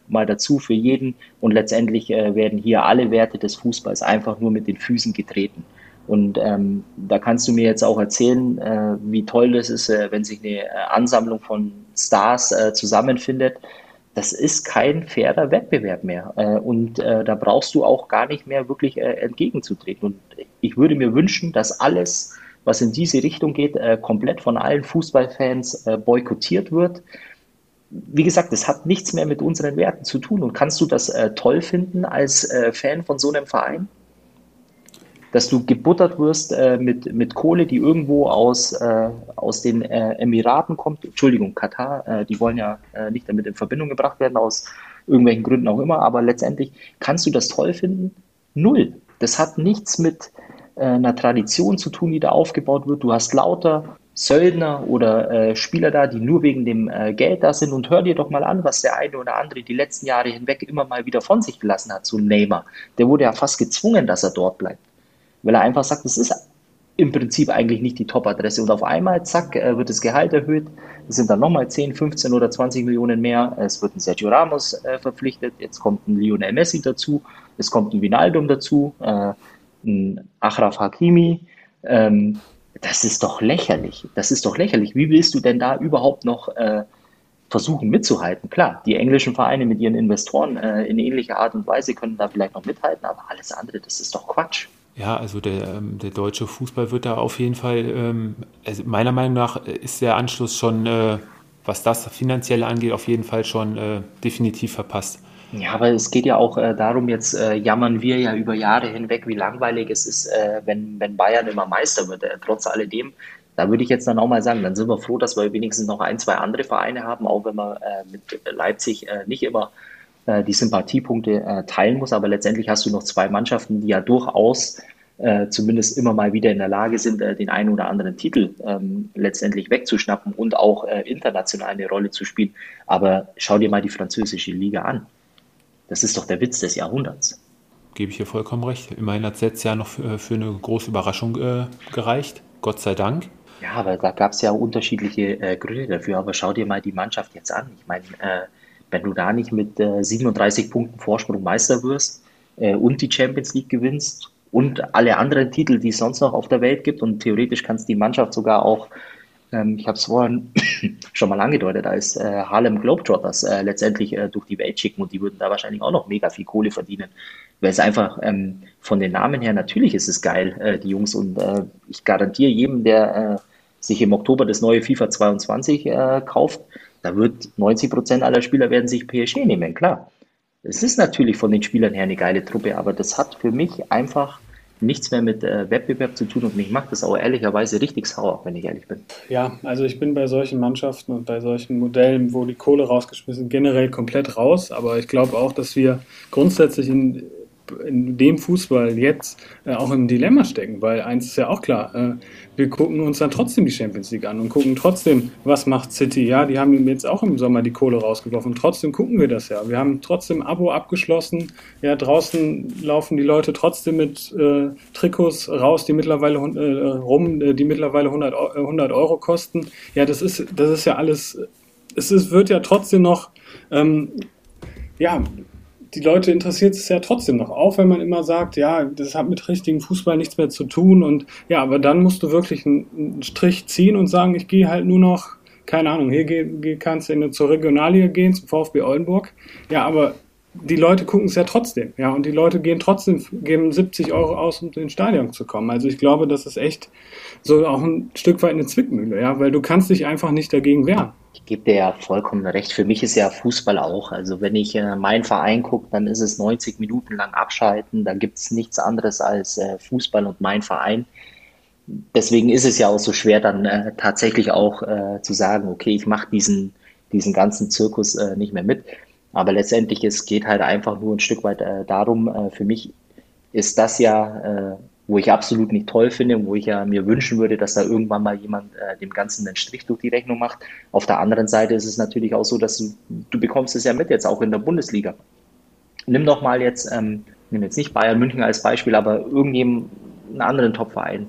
mal dazu für jeden und letztendlich äh, werden hier alle Werte des Fußballs einfach nur mit den Füßen getreten. Und ähm, da kannst du mir jetzt auch erzählen, äh, wie toll das ist, äh, wenn sich eine äh, Ansammlung von Stars äh, zusammenfindet. Das ist kein fairer Wettbewerb mehr. Äh, und da brauchst du auch gar nicht mehr wirklich entgegenzutreten. Und ich würde mir wünschen, dass alles, was in diese Richtung geht, komplett von allen Fußballfans boykottiert wird wie gesagt, das hat nichts mehr mit unseren Werten zu tun. Und kannst du das äh, toll finden als äh, Fan von so einem Verein? Dass du gebuttert wirst äh, mit, mit Kohle, die irgendwo aus, äh, aus den äh, Emiraten kommt. Entschuldigung, Katar, äh, die wollen ja nicht damit in Verbindung gebracht werden, aus irgendwelchen Gründen auch immer. Aber letztendlich kannst du das toll finden? Null. Das hat nichts mit einer Tradition zu tun, die da aufgebaut wird. Du hast lauter Söldner oder äh, Spieler da, die nur wegen dem äh, Geld da sind. Und hör dir doch mal an, was der eine oder andere die letzten Jahre hinweg immer mal wieder von sich gelassen hat. So ein Neymar, der wurde ja fast gezwungen, dass er dort bleibt. Weil er einfach sagt, das ist im Prinzip eigentlich nicht die Top-Adresse. Und auf einmal, zack, äh, wird das Gehalt erhöht. Es sind dann nochmal 10, 15 oder 20 Millionen mehr. Es wird ein Sergio Ramos äh, verpflichtet. Jetzt kommt ein Lionel Messi dazu. Es kommt ein Vinaldum dazu. Äh, ein Achraf Hakimi. Ähm, das ist doch lächerlich. Das ist doch lächerlich. Wie willst du denn da überhaupt noch äh, versuchen mitzuhalten? Klar, die englischen Vereine mit ihren Investoren äh, in ähnlicher Art und Weise können da vielleicht noch mithalten, aber alles andere, das ist doch Quatsch. Ja, also der, ähm, der deutsche Fußball wird da auf jeden Fall, ähm, also meiner Meinung nach ist der Anschluss schon, äh, was das finanzielle angeht, auf jeden Fall schon äh, definitiv verpasst. Ja, aber es geht ja auch äh, darum, jetzt äh, jammern wir ja über Jahre hinweg, wie langweilig es ist, äh, wenn, wenn Bayern immer Meister wird. Äh, trotz alledem, da würde ich jetzt dann auch mal sagen, dann sind wir froh, dass wir wenigstens noch ein, zwei andere Vereine haben, auch wenn wir äh, mit Leipzig äh, nicht immer die Sympathiepunkte teilen muss. Aber letztendlich hast du noch zwei Mannschaften, die ja durchaus zumindest immer mal wieder in der Lage sind, den einen oder anderen Titel ähm, letztendlich wegzuschnappen und auch international eine Rolle zu spielen. Aber schau dir mal die französische Liga an. Das ist doch der Witz des Jahrhunderts. Gebe ich hier vollkommen recht. Immerhin hat es letztes Jahr noch für, für eine große Überraschung äh, gereicht. Gott sei Dank. Ja, aber da gab es ja unterschiedliche äh, Gründe dafür. Aber schau dir mal die Mannschaft jetzt an. Ich meine, äh, wenn du da nicht mit 37 Punkten Vorsprung Meister wirst und die Champions League gewinnst und alle anderen Titel, die es sonst noch auf der Welt gibt. Und theoretisch kannst die Mannschaft sogar auch, ähm, ich habe es vorhin schon mal angedeutet, als äh, Harlem Globetrotters äh, letztendlich äh, durch die Welt schicken und die würden da wahrscheinlich auch noch mega viel Kohle verdienen. Weil es einfach ähm, von den Namen her, natürlich ist es geil, äh, die Jungs. Und äh, ich garantiere jedem, der äh, sich im Oktober das neue FIFA 22 kauft, da wird 90 Prozent aller Spieler werden sich PSG nehmen, klar. Es ist natürlich von den Spielern her eine geile Truppe, aber das hat für mich einfach nichts mehr mit äh, Wettbewerb zu tun und mich macht das auch ehrlicherweise richtig sauer, wenn ich ehrlich bin. Ja, also ich bin bei solchen Mannschaften und bei solchen Modellen, wo die Kohle rausgeschmissen generell komplett raus, aber ich glaube auch, dass wir grundsätzlich in in dem Fußball jetzt äh, auch im Dilemma stecken, weil eins ist ja auch klar, äh, wir gucken uns dann trotzdem die Champions League an und gucken trotzdem, was macht City. Ja, die haben jetzt auch im Sommer die Kohle rausgeworfen. Trotzdem gucken wir das ja. Wir haben trotzdem Abo abgeschlossen. Ja, draußen laufen die Leute trotzdem mit äh, Trikots raus, die mittlerweile äh, rum, äh, die mittlerweile 100, 100 äh, Euro kosten. Ja, das ist, das ist ja alles. Es ist, wird ja trotzdem noch ähm, ja, die Leute interessiert es ja trotzdem noch, auch wenn man immer sagt, ja, das hat mit richtigem Fußball nichts mehr zu tun und ja, aber dann musst du wirklich einen, Strich ziehen und sagen, ich gehe halt nur noch, keine Ahnung, hier geh, kannst du in, zur Regionalliga gehen, zum VfB Oldenburg, ja, aber die Leute gucken es ja trotzdem, ja, und die Leute gehen trotzdem, geben 70 Euro aus, um ins Stadion zu kommen. Also ich glaube, das ist echt so auch ein Stück weit eine Zwickmühle, ja, weil du kannst dich einfach nicht dagegen wehren. Ich gebe dir ja vollkommen recht. Für mich ist ja Fußball auch. Also wenn ich äh, meinen Verein gucke, dann ist es 90 Minuten lang abschalten. Da gibt es nichts anderes als äh, Fußball und mein Verein. Deswegen ist es ja auch so schwer, dann äh, tatsächlich auch äh, zu sagen, okay, ich mache diesen, diesen ganzen Zirkus äh, nicht mehr mit. Aber letztendlich, es geht halt einfach nur ein Stück weit äh, darum, für mich ist das ja, wo ich absolut nicht toll finde, wo ich ja mir wünschen würde, dass da irgendwann mal jemand äh, dem Ganzen einen Strich durch die Rechnung macht. Auf der anderen Seite ist es natürlich auch so, dass du, du bekommst es ja mit jetzt auch in der Bundesliga. Nimm doch mal jetzt, ähm, nimm jetzt nicht Bayern München als Beispiel, aber irgendjemand, einen anderen Topverein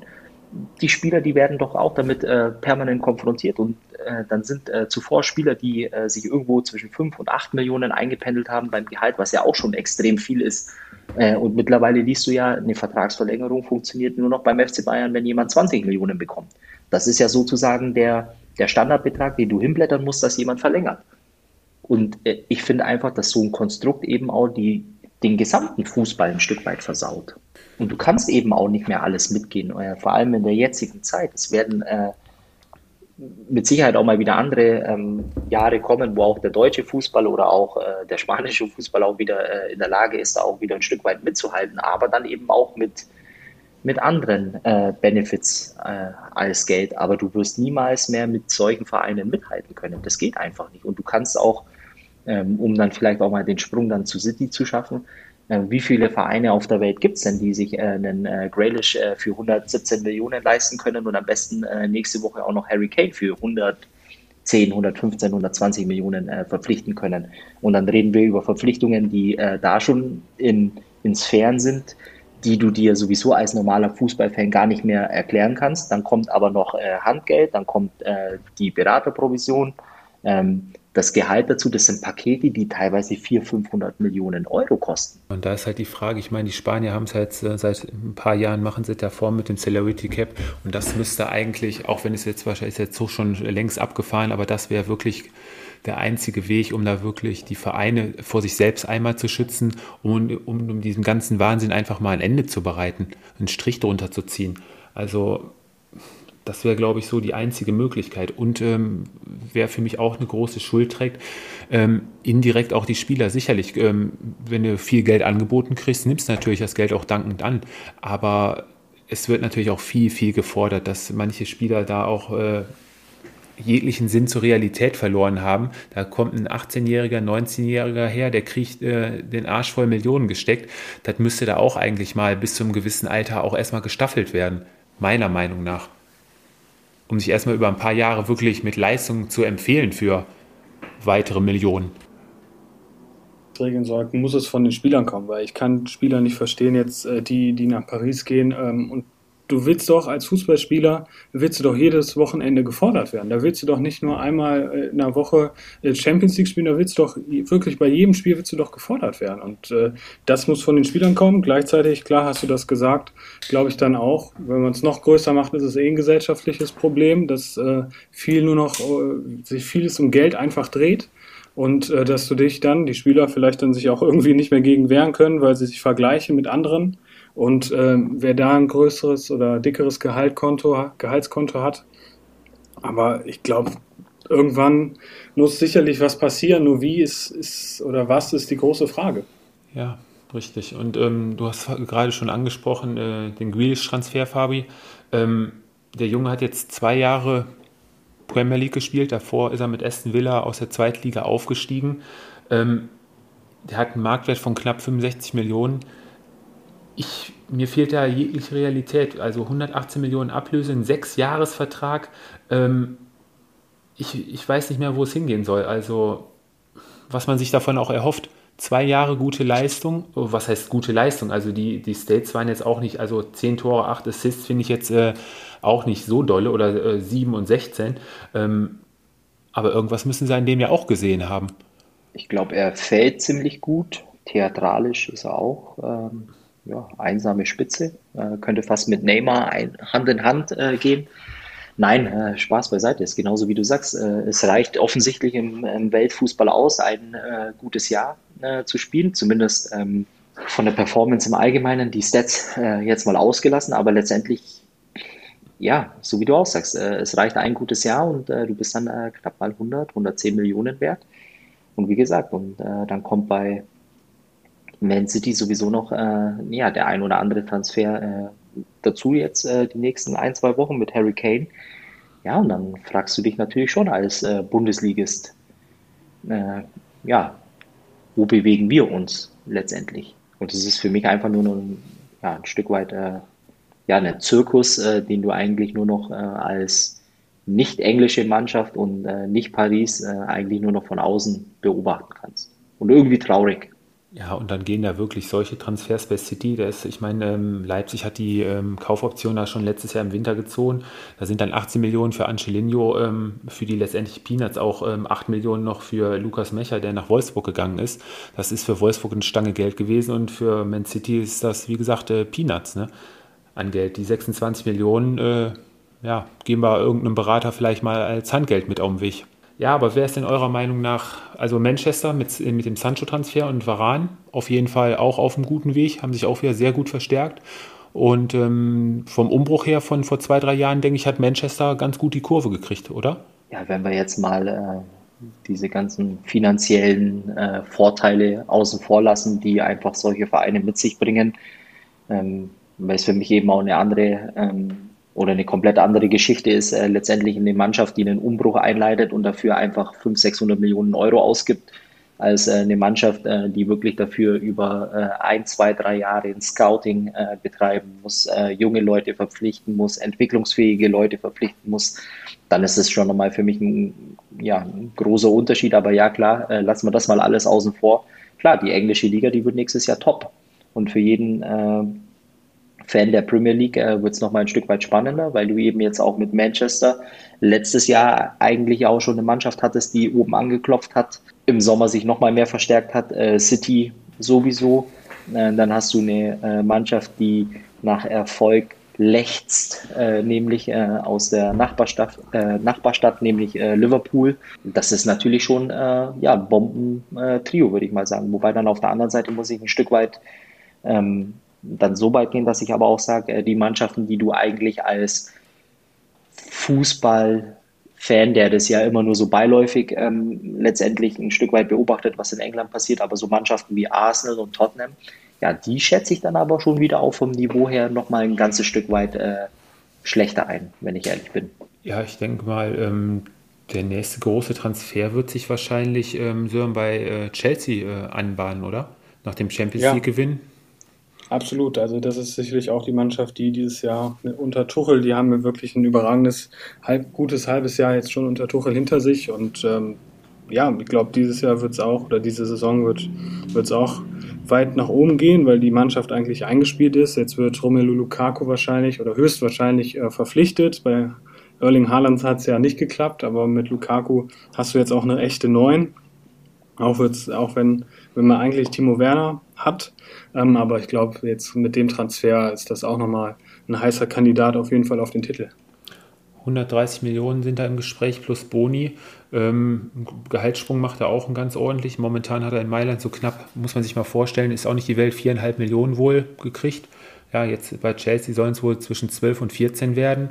die Spieler, die werden doch auch damit äh, permanent konfrontiert. Und äh, dann sind äh, zuvor Spieler, die äh, sich irgendwo zwischen 5 und 8 Millionen eingependelt haben beim Gehalt, was ja auch schon extrem viel ist. Äh, und mittlerweile liest du ja, eine Vertragsverlängerung funktioniert nur noch beim FC Bayern, wenn jemand 20 Millionen bekommt. Das ist ja sozusagen der, der Standardbetrag, den du hinblättern musst, dass jemand verlängert. Und äh, ich finde einfach, dass so ein Konstrukt eben auch die, den gesamten Fußball ein Stück weit versaut. Und du kannst eben auch nicht mehr alles mitgehen, äh, vor allem in der jetzigen Zeit. Es werden äh, mit Sicherheit auch mal wieder andere ähm, Jahre kommen, wo auch der deutsche Fußball oder auch äh, der spanische Fußball auch wieder äh, in der Lage ist, auch wieder ein Stück weit mitzuhalten, aber dann eben auch mit, mit anderen äh, Benefits äh, als Geld. Aber du wirst niemals mehr mit solchen Vereinen mithalten können. Das geht einfach nicht. Und du kannst auch, ähm, um dann vielleicht auch mal den Sprung dann zu City zu schaffen, wie viele Vereine auf der Welt gibt es denn, die sich äh, einen äh, Grealish äh, für 117 Millionen leisten können und am besten äh, nächste Woche auch noch Harry Kane für 110, 115, 120 Millionen äh, verpflichten können. Und dann reden wir über Verpflichtungen, die da schon in, in Sphären sind, die du dir sowieso als normaler Fußballfan gar nicht mehr erklären kannst. Dann kommt aber noch Handgeld, dann kommt die Beraterprovision. Ähm, das Gehalt dazu, das sind Pakete, die teilweise 400, 500 Millionen Euro kosten. Und da ist halt die Frage, ich meine, die Spanier haben es halt seit ein paar Jahren, machen sie davor mit dem Celerity Cap und das müsste eigentlich, auch wenn es jetzt wahrscheinlich jetzt so schon längst abgefahren, aber das wäre wirklich der einzige Weg, um da wirklich die Vereine vor sich selbst einmal zu schützen und um, um diesem ganzen Wahnsinn einfach mal ein Ende zu bereiten, einen Strich drunter zu ziehen. Also das wäre, glaube ich, so die einzige Möglichkeit. Und ähm, wer für mich auch eine große Schuld trägt, ähm, indirekt auch die Spieler. Sicherlich, ähm, wenn du viel Geld angeboten kriegst, nimmst du natürlich das Geld auch dankend an. Aber es wird natürlich auch viel, viel gefordert, dass manche Spieler da auch äh, jeglichen Sinn zur Realität verloren haben. Da kommt ein 18-Jähriger, 19-Jähriger her, der kriegt äh, den Arsch voll Millionen gesteckt. Das müsste da auch eigentlich mal bis zu einem gewissen Alter auch erstmal gestaffelt werden, meiner Meinung nach. Um sich erstmal über ein paar Jahre wirklich mit Leistung zu empfehlen für weitere Millionen. Regeln sollten, muss es von den Spielern kommen, weil ich kann Spieler nicht verstehen jetzt, äh, die, die nach Paris gehen ähm, und du willst doch als Fußballspieler, willst du doch jedes Wochenende gefordert werden. Da willst du doch nicht nur einmal äh, in der Woche äh, Champions League spielen, da willst du doch wirklich bei jedem Spiel willst du doch gefordert werden. Und äh, das muss von den Spielern kommen. Gleichzeitig, klar hast du das gesagt, glaube ich dann auch, wenn man es noch größer macht, ist es eh ein gesellschaftliches Problem, dass äh, viel nur noch, äh, sich vieles um Geld einfach dreht und äh, dass du dich dann, die Spieler vielleicht dann sich auch irgendwie nicht mehr gegen wehren können, weil sie sich vergleichen mit anderen und ähm, wer da ein größeres oder dickeres Gehaltkonto, Gehaltskonto hat, aber ich glaube, irgendwann muss sicherlich was passieren, nur wie ist, ist oder was ist die große Frage. Ja, richtig. Und ähm, du hast gerade schon angesprochen, äh, den Grealish-Transfer, Fabi. Ähm, der Junge hat jetzt zwei Jahre Premier League gespielt, davor ist er mit Aston Villa aus der Zweitliga aufgestiegen. Ähm, der hat einen Marktwert von knapp 65 Millionen ich, mir fehlt da jegliche Realität. Also 118 Millionen Ablöse, ein Sechs-Jahres-Vertrag. Ähm, ich, ich weiß nicht mehr, wo es hingehen soll. Also, was man sich davon auch erhofft. Zwei Jahre gute Leistung. Oh, was heißt gute Leistung? Also, die, die States waren jetzt auch nicht, also 10 Tore, 8 Assists finde ich jetzt äh, auch nicht so dolle oder äh, 7 und 16. Ähm, aber irgendwas müssen sie an dem ja auch gesehen haben. Ich glaube, er fällt ziemlich gut. Theatralisch ist er auch. Ähm ja, einsame Spitze. Äh, könnte fast mit Neymar ein, Hand in Hand äh, gehen. Nein, äh, Spaß beiseite. Ist genauso wie du sagst. Äh, es reicht offensichtlich im, im Weltfußball aus, ein äh, gutes Jahr äh, zu spielen. Zumindest ähm, von der Performance im Allgemeinen, die Stats jetzt mal ausgelassen. Aber letztendlich, ja, so wie du auch sagst, es reicht ein gutes Jahr und du bist dann knapp mal 100, 110 Millionen wert. Und wie gesagt, und dann kommt bei Man City sowieso noch äh, ja, der ein oder andere Transfer äh, dazu jetzt äh, die nächsten ein, zwei Wochen mit Harry Kane. Ja, und dann fragst du dich natürlich schon als äh, Bundesligist, äh, ja, wo bewegen wir uns letztendlich? Und es ist für mich einfach nur ein, ja, ein Stück weit äh, ja, ein Zirkus, den du eigentlich nur noch als nicht englische Mannschaft und nicht Paris eigentlich nur noch von außen beobachten kannst. Und irgendwie traurig. Ja, und dann gehen da wirklich solche Transfers bei City. Da ist, ich meine, ähm, Leipzig hat die ähm, Kaufoption da schon letztes Jahr im Winter gezogen. Da sind dann 18 Millionen für Angelino, ähm, für die letztendlich Peanuts auch ähm, 8 Millionen noch für Lukas Mecher, der nach Wolfsburg gegangen ist. Das ist für Wolfsburg eine Stange Geld gewesen und für Man City ist das, wie gesagt, äh, Peanuts ne, an Geld. Die 26 Millionen, äh, ja, geben wir irgendeinem Berater vielleicht mal als Handgeld mit auf den Weg. Ja, aber wer ist denn eurer Meinung nach, also Manchester mit, mit dem Sancho-Transfer und Varan auf jeden Fall auch auf einem guten Weg, haben sich auch wieder sehr gut verstärkt. Und ähm, vom Umbruch her von vor zwei, drei Jahren, denke ich, hat Manchester ganz gut die Kurve gekriegt, oder? Ja, wenn wir jetzt mal äh, diese ganzen finanziellen äh, Vorteile außen vor lassen, die einfach solche Vereine mit sich bringen, ähm, weil es für mich eben auch eine andere ähm, oder eine komplett andere Geschichte ist äh, letztendlich eine Mannschaft, die einen Umbruch einleitet und dafür einfach 500, 600 Millionen Euro ausgibt, als äh, eine Mannschaft, äh, die wirklich dafür über äh, ein, zwei, drei Jahre ein Scouting äh, betreiben muss, äh, junge Leute verpflichten muss, entwicklungsfähige Leute verpflichten muss, dann ist es schon nochmal für mich ein, ja, ein großer Unterschied. Aber ja, klar, lassen wir das mal alles außen vor. Klar, die englische Liga, die wird nächstes Jahr top. Und für jeden Fan der Premier League äh, wird es nochmal ein Stück weit spannender, weil du eben jetzt auch mit Manchester letztes Jahr eigentlich auch schon eine Mannschaft hattest, die oben angeklopft hat, im Sommer sich nochmal mehr verstärkt hat, äh, City sowieso. Äh, dann hast du eine äh, Mannschaft, die nach Erfolg lechzt, äh, nämlich äh, aus der Nachbarstadt, Nachbarstadt nämlich Liverpool. Das ist natürlich schon ja, Bomben-Trio, würde ich mal sagen. Wobei dann auf der anderen Seite muss ich ein Stück weit ähm, dann so weit gehen, dass ich aber auch sage, äh, die Mannschaften, die du eigentlich als Fußballfan, der das ja immer nur so beiläufig ähm, letztendlich ein Stück weit beobachtet, was in England passiert, aber so Mannschaften wie Arsenal und Tottenham, ja, die schätze ich dann aber schon wieder auch vom Niveau her nochmal ein ganzes Stück weit äh, schlechter ein, wenn ich ehrlich bin. Ja, ich denke mal, ähm, Der nächste große Transfer wird sich wahrscheinlich ähm, Sören bei äh, Chelsea äh, anbahnen, oder? Nach dem Champions Ja, League-Gewinn. Absolut. Also das ist sicherlich auch die Mannschaft, die dieses Jahr unter Tuchel, die haben wirklich ein überragendes, halb, gutes halbes Jahr jetzt schon unter Tuchel hinter sich. Und ähm, ja, ich glaube, dieses Jahr wird es auch, oder diese Saison wird es auch weit nach oben gehen, weil die Mannschaft eigentlich eingespielt ist. Jetzt wird Romelu Lukaku wahrscheinlich oder höchstwahrscheinlich äh, verpflichtet. Bei Erling Haaland hat es ja nicht geklappt, aber mit Lukaku hast du jetzt auch eine echte Neun. Auch, auch wenn, wenn man eigentlich Timo Werner hat. Ähm, aber ich glaube, jetzt mit dem Transfer ist das auch nochmal ein heißer Kandidat auf jeden Fall auf den Titel. 130 Millionen sind da im Gespräch plus Boni. Ähm, Gehaltssprung macht er auch einen ganz ordentlich. Momentan hat er in Mailand so knapp, muss man sich mal vorstellen, ist auch nicht die Welt, viereinhalb Millionen wohl gekriegt. Ja, jetzt bei Chelsea sollen es wohl zwischen 12 und 14 werden.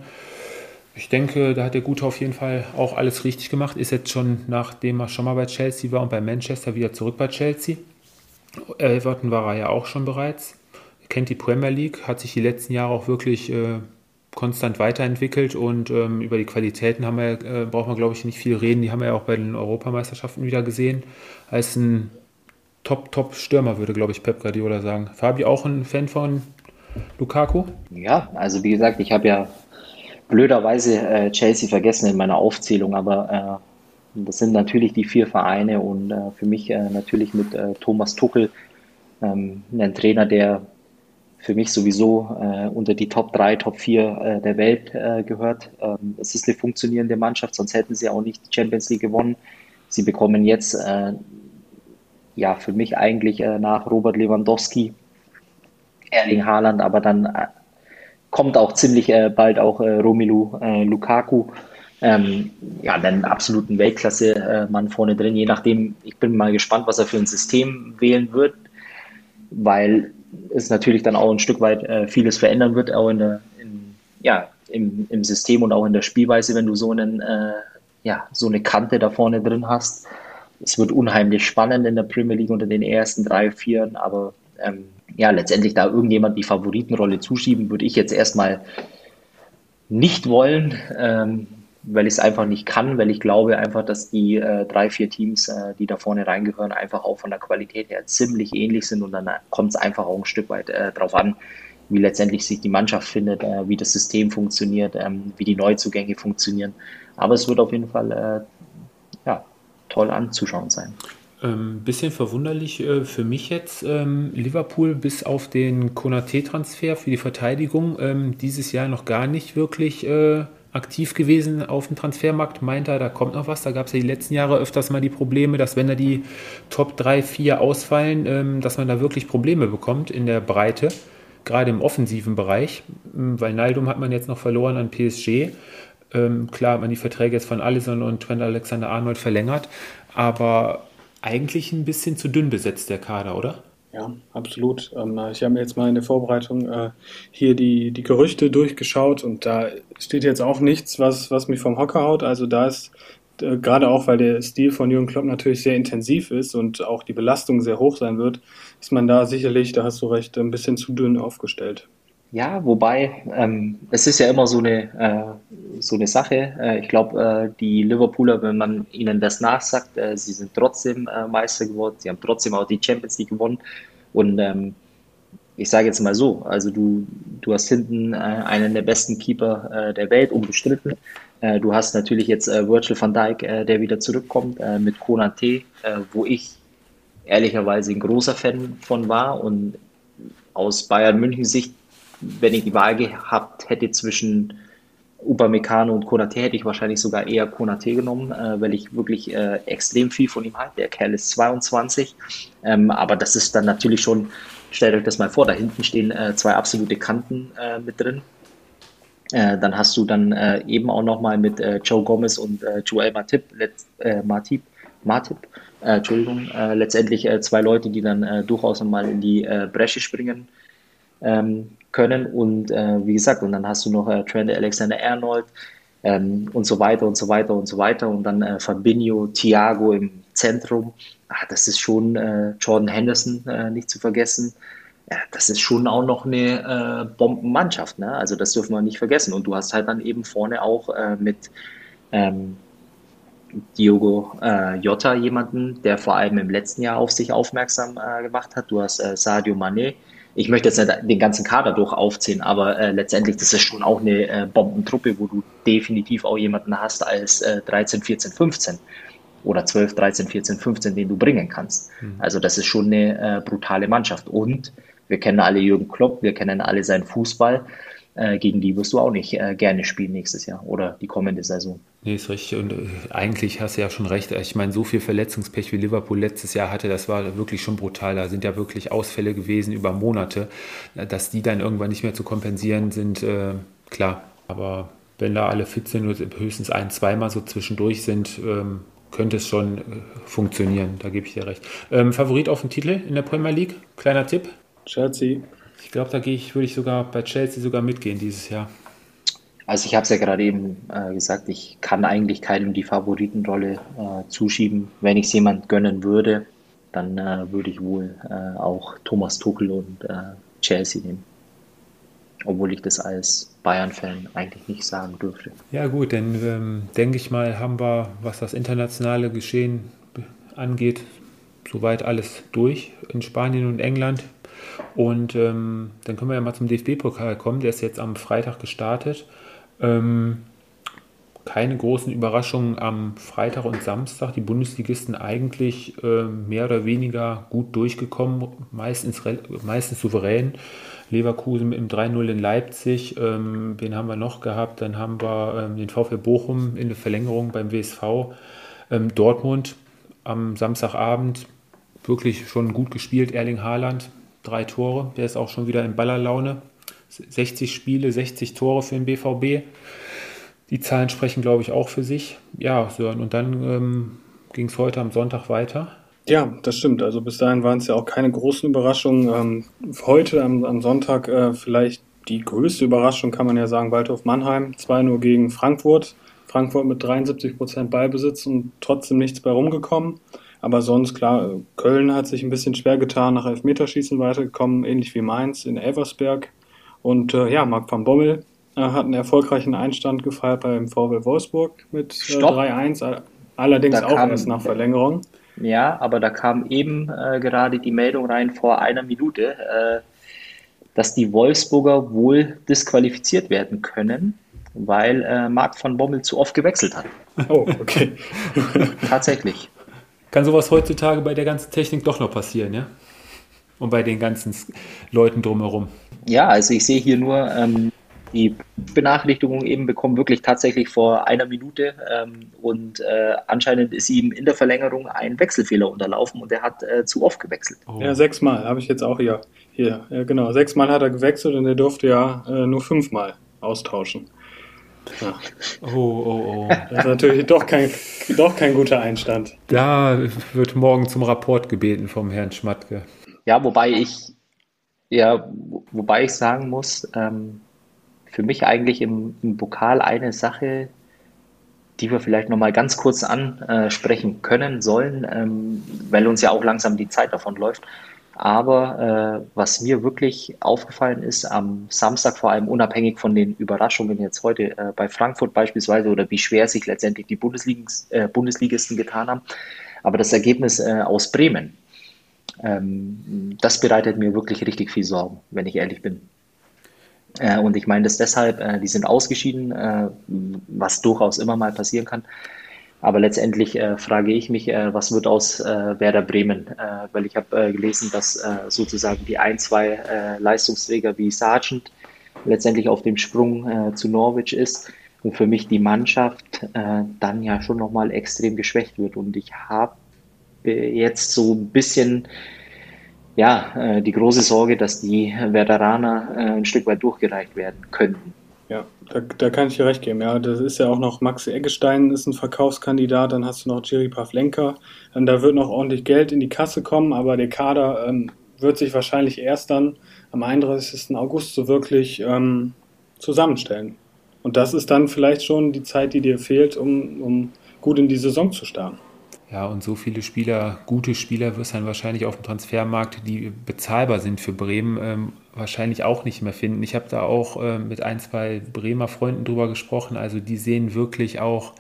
Ich denke, da hat der Gute auf jeden Fall auch alles richtig gemacht. Ist jetzt schon, nachdem er schon mal bei Chelsea war und bei Manchester, wieder zurück bei Chelsea. Everton war er ja auch schon bereits. Kennt die Premier League, hat sich die letzten Jahre auch wirklich äh, konstant weiterentwickelt und ähm, über die Qualitäten haben wir, äh, braucht man glaube ich nicht viel reden. Die haben wir ja auch bei den Europameisterschaften wieder gesehen. Als ein Top-Top-Stürmer, würde glaube ich Pep Guardiola sagen. Fabi auch ein Fan von Lukaku? Ja, also wie gesagt, ich habe ja blöderweise äh, Chelsea vergessen in meiner Aufzählung, aber äh, das sind natürlich die vier Vereine und äh, für mich äh, natürlich mit äh, Thomas Tuchel, ähm, ein Trainer, der für mich sowieso äh, unter die Top 3, Top 4 äh, der Welt gehört. Ähm, es ist eine funktionierende Mannschaft, sonst hätten sie auch nicht die Champions League gewonnen. Sie bekommen jetzt, ja, für mich eigentlich nach Robert Lewandowski, Erling Haaland, aber dann kommt auch ziemlich äh, bald auch äh, Romelu äh, Lukaku. Ähm, ja, einen absoluten Weltklasse-Mann vorne drin. Je nachdem, ich bin mal gespannt, was er für ein System wählen wird, weil es natürlich dann auch ein Stück weit äh, vieles verändern wird, auch in der, in, ja, im, im System und auch in der Spielweise, wenn du so, einen, äh, ja, so eine Kante da vorne drin hast. Es wird unheimlich spannend in der Premier League unter den ersten drei, vieren, aber ähm, ja, letztendlich da irgendjemand die Favoritenrolle zuschieben, würde ich jetzt erstmal nicht wollen. Ähm, weil ich es einfach nicht kann, weil ich glaube einfach, dass die äh, drei, vier Teams, äh, die da vorne reingehören, einfach auch von der Qualität her ziemlich ähnlich sind und dann kommt es einfach auch ein Stück weit äh, drauf an, wie letztendlich sich die Mannschaft findet, äh, wie das System funktioniert, ähm, wie die Neuzugänge funktionieren. Aber es wird auf jeden Fall äh, ja, toll anzuschauen sein. Ähm, bisschen verwunderlich äh, für mich jetzt, ähm, Liverpool bis auf den Konate-Transfer für die Verteidigung ähm, dieses Jahr noch gar nicht wirklich äh, aktiv gewesen auf dem Transfermarkt, meint er, da kommt noch was. Da gab es ja die letzten Jahre öfters mal die Probleme, dass wenn da die Top 3, 4 ausfallen, ähm, dass man da wirklich Probleme bekommt in der Breite, gerade im offensiven Bereich. Ähm, weil Naldum hat man jetzt noch verloren an PSG. Ähm, klar hat man die Verträge jetzt von Allison und Trent Alexander-Arnold verlängert, aber eigentlich ein bisschen zu dünn besetzt, der Kader, oder? Ja, absolut. Ähm, ich habe mir jetzt mal in der Vorbereitung äh, hier die, die Gerüchte durchgeschaut und da steht jetzt auch nichts, was, was mich vom Hocker haut. Also da ist äh, gerade auch, weil der Stil von Jürgen Klopp natürlich sehr intensiv ist und auch die Belastung sehr hoch sein wird, ist man da sicherlich, da hast du recht, ein bisschen zu dünn aufgestellt. Ja, wobei ähm, es ist ja immer so eine, äh, so eine Sache. Äh, ich glaube, äh, die Liverpooler, wenn man ihnen das nachsagt, äh, sie sind trotzdem äh, Meister geworden, sie haben trotzdem auch die Champions League gewonnen. Und ähm, ich sage jetzt mal so, also du, du hast hinten äh, einen der besten Keeper der Welt, unbestritten. du hast natürlich jetzt Virgil van Dijk, der wieder zurückkommt, mit Konate, wo ich ehrlicherweise ein großer Fan von war und aus Bayern München Sicht wenn ich die Wahl gehabt hätte zwischen Upamecano und Konate, hätte ich wahrscheinlich sogar eher Konate genommen, äh, weil ich wirklich äh, extrem viel von ihm halte. Der Kerl ist 22, ähm, aber das ist dann natürlich schon, stellt euch das mal vor, da hinten stehen äh, zwei absolute Kanten äh, mit drin. Äh, dann hast du dann äh, eben auch nochmal mit Joe Gomez und Joel Matip, Matip, Matip Entschuldigung, letztendlich zwei Leute, die dann durchaus nochmal in die Bresche springen ähm, können. Und äh, wie gesagt, und dann hast du noch äh, Trent Alexander-Arnold ähm, und so weiter und so weiter und so weiter. Und dann äh, Fabinho, Thiago im Zentrum. Ah, das ist schon äh, Jordan Henderson äh, nicht zu vergessen. Ja, das ist schon auch noch eine äh, Bombenmannschaft. Ne? Also das dürfen wir nicht vergessen. Und du hast halt dann eben vorne auch äh, mit ähm, Diogo äh, Jota jemanden, der vor allem im letzten Jahr auf sich aufmerksam gemacht hat. Du hast Sadio Mané. Ich möchte jetzt nicht den ganzen Kader durch aufziehen, aber äh, letztendlich das ist schon auch eine äh, Bombentruppe, wo du definitiv auch jemanden hast als äh, 13, 14, 15 oder 12, 13, 14, 15, den du bringen kannst. Mhm. Also das ist schon eine äh, brutale Mannschaft. Und wir kennen alle Jürgen Klopp, wir kennen alle seinen Fußball. Äh, gegen die wirst du auch nicht äh, gerne spielen nächstes Jahr oder die kommende Saison. Nee, ist richtig. Und äh, eigentlich hast du ja schon recht. Ich meine, so viel Verletzungspech wie Liverpool letztes Jahr hatte, das war wirklich schon brutal. Da sind ja wirklich Ausfälle gewesen über Monate. Dass die dann irgendwann nicht mehr zu kompensieren sind, äh, klar. Aber wenn da alle fit sind und höchstens ein, zweimal so zwischendurch sind, ähm, könnte es schon äh, funktionieren. Da gebe ich dir recht. Ähm, Favorit auf den Titel in der Premier League? Kleiner Tipp? Chelsea. Ich glaube, da gehe ich, würde ich sogar bei Chelsea sogar mitgehen dieses Jahr. Also ich habe es ja gerade eben äh, gesagt, ich kann eigentlich keinem die Favoritenrolle äh, zuschieben. Wenn ich es jemand gönnen würde, dann äh, würde ich wohl äh, auch Thomas Tuchel und äh, Chelsea nehmen. Obwohl ich das als Bayern-Fan eigentlich nicht sagen dürfte. Ja gut, dann ähm, denke ich mal, haben wir, was das internationale Geschehen angeht, soweit alles durch in Spanien und England. Und ähm, dann können wir ja mal zum DFB-Pokal kommen. Der ist jetzt am Freitag gestartet. Ähm, keine großen Überraschungen am Freitag und Samstag. Die Bundesligisten eigentlich äh, mehr oder weniger gut durchgekommen, meistens, meistens souverän. Leverkusen dem 3-0 in Leipzig, ähm, wen haben wir noch gehabt? Dann haben wir ähm, den VfL Bochum in der Verlängerung beim WSV. Ähm, Dortmund am Samstagabend wirklich schon gut gespielt, Erling Haaland, drei Tore, der ist auch schon wieder in Ballerlaune. 60 Spiele, 60 Tore für den BVB. Die Zahlen sprechen, glaube ich, auch für sich. Ja, Sören, und dann ähm, ging es heute am Sonntag weiter. Ja, das stimmt. Also bis dahin waren es ja auch keine großen Überraschungen. Ähm, heute am, am Sonntag äh, vielleicht die größte Überraschung, kann man ja sagen, Waldhof Mannheim. 2-0 gegen Frankfurt. Frankfurt mit 73 Prozent Ballbesitz und trotzdem nichts bei rumgekommen. Aber sonst, klar, Köln hat sich ein bisschen schwer getan, nach Elfmeterschießen weitergekommen, ähnlich wie Mainz in Elversberg. Und äh, ja, Marc van Bommel äh, hat einen erfolgreichen Einstand gefeiert beim VW Wolfsburg mit äh, 3-1, allerdings da auch kam, erst nach Verlängerung. Ja, aber da kam eben äh, gerade die Meldung rein vor einer Minute, äh, dass die Wolfsburger wohl disqualifiziert werden können, weil äh, Marc van Bommel zu oft gewechselt hat. Oh, okay. Tatsächlich. Kann sowas heutzutage bei der ganzen Technik doch noch passieren, ja? Und bei den ganzen Leuten drumherum. Ja, also ich sehe hier nur ähm, die Benachrichtigung eben bekommen wirklich tatsächlich vor einer Minute ähm, und äh, anscheinend ist ihm in der Verlängerung ein Wechselfehler unterlaufen und er hat äh, zu oft gewechselt. Oh. Ja, sechsmal habe ich jetzt auch hier. Hier, ja, genau. Sechsmal hat er gewechselt und er durfte ja äh, nur fünfmal austauschen. Ja. Oh, oh, oh. Das ist natürlich doch kein, doch kein guter Einstand. Da wird morgen zum Rapport gebeten vom Herrn Schmatke. Ja, wobei ich, ja, wobei ich sagen muss, ähm, für mich eigentlich im, im Pokal eine Sache, die wir vielleicht nochmal ganz kurz ansprechen können sollen, ähm, weil uns ja auch langsam die Zeit davon läuft. Aber äh, was mir wirklich aufgefallen ist, am Samstag vor allem unabhängig von den Überraschungen jetzt heute äh, bei Frankfurt beispielsweise oder wie schwer sich letztendlich die Bundesligens, äh, Bundesligisten getan haben, aber das Ergebnis äh, aus Bremen, ähm, das bereitet mir wirklich richtig viel Sorgen, wenn ich ehrlich bin. Äh, und ich meine das deshalb, äh, die sind ausgeschieden, was durchaus immer mal passieren kann. Aber letztendlich äh, frage ich mich, äh, was wird aus äh, Werder Bremen? Äh, weil ich habe äh, gelesen, dass äh, sozusagen die ein, zwei Leistungsträger wie Sargent letztendlich auf dem Sprung zu Norwich ist und für mich die Mannschaft dann ja schon nochmal extrem geschwächt wird. Und ich habe jetzt so ein bisschen ja, die große Sorge, dass die Werderaner ein Stück weit durchgereicht werden könnten. Ja, da, da kann ich dir recht geben. Ja, das ist ja auch noch Max Eggestein ist ein Verkaufskandidat, dann hast du noch Jerry Pavlenka. Ähm, da wird noch ordentlich Geld in die Kasse kommen, aber der Kader ähm, wird sich wahrscheinlich erst dann am 31. August so wirklich ähm, zusammenstellen. Und das ist dann vielleicht schon die Zeit, die dir fehlt, um, um gut in die Saison zu starten. Ja, und so viele Spieler, gute Spieler wirst du dann wahrscheinlich auf dem Transfermarkt, die bezahlbar sind für Bremen, ähm, wahrscheinlich auch nicht mehr finden. Ich habe da auch äh, mit ein, zwei Bremer Freunden drüber gesprochen. Also die sehen wirklich auch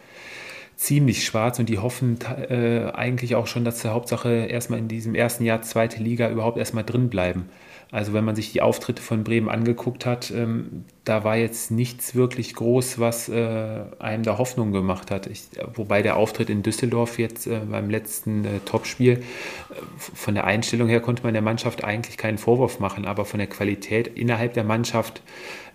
ziemlich schwarz und die hoffen äh, eigentlich auch schon, dass sie Hauptsache erstmal in diesem ersten Jahr zweite Liga überhaupt erstmal drin bleiben. Also wenn man sich die Auftritte von Bremen angeguckt hat, ähm, da war jetzt nichts wirklich groß, was äh, einem da Hoffnung gemacht hat. Ich, wobei der Auftritt in Düsseldorf jetzt äh, beim letzten äh, Topspiel, äh, von der Einstellung her konnte man der Mannschaft eigentlich keinen Vorwurf machen, aber von der Qualität innerhalb der Mannschaft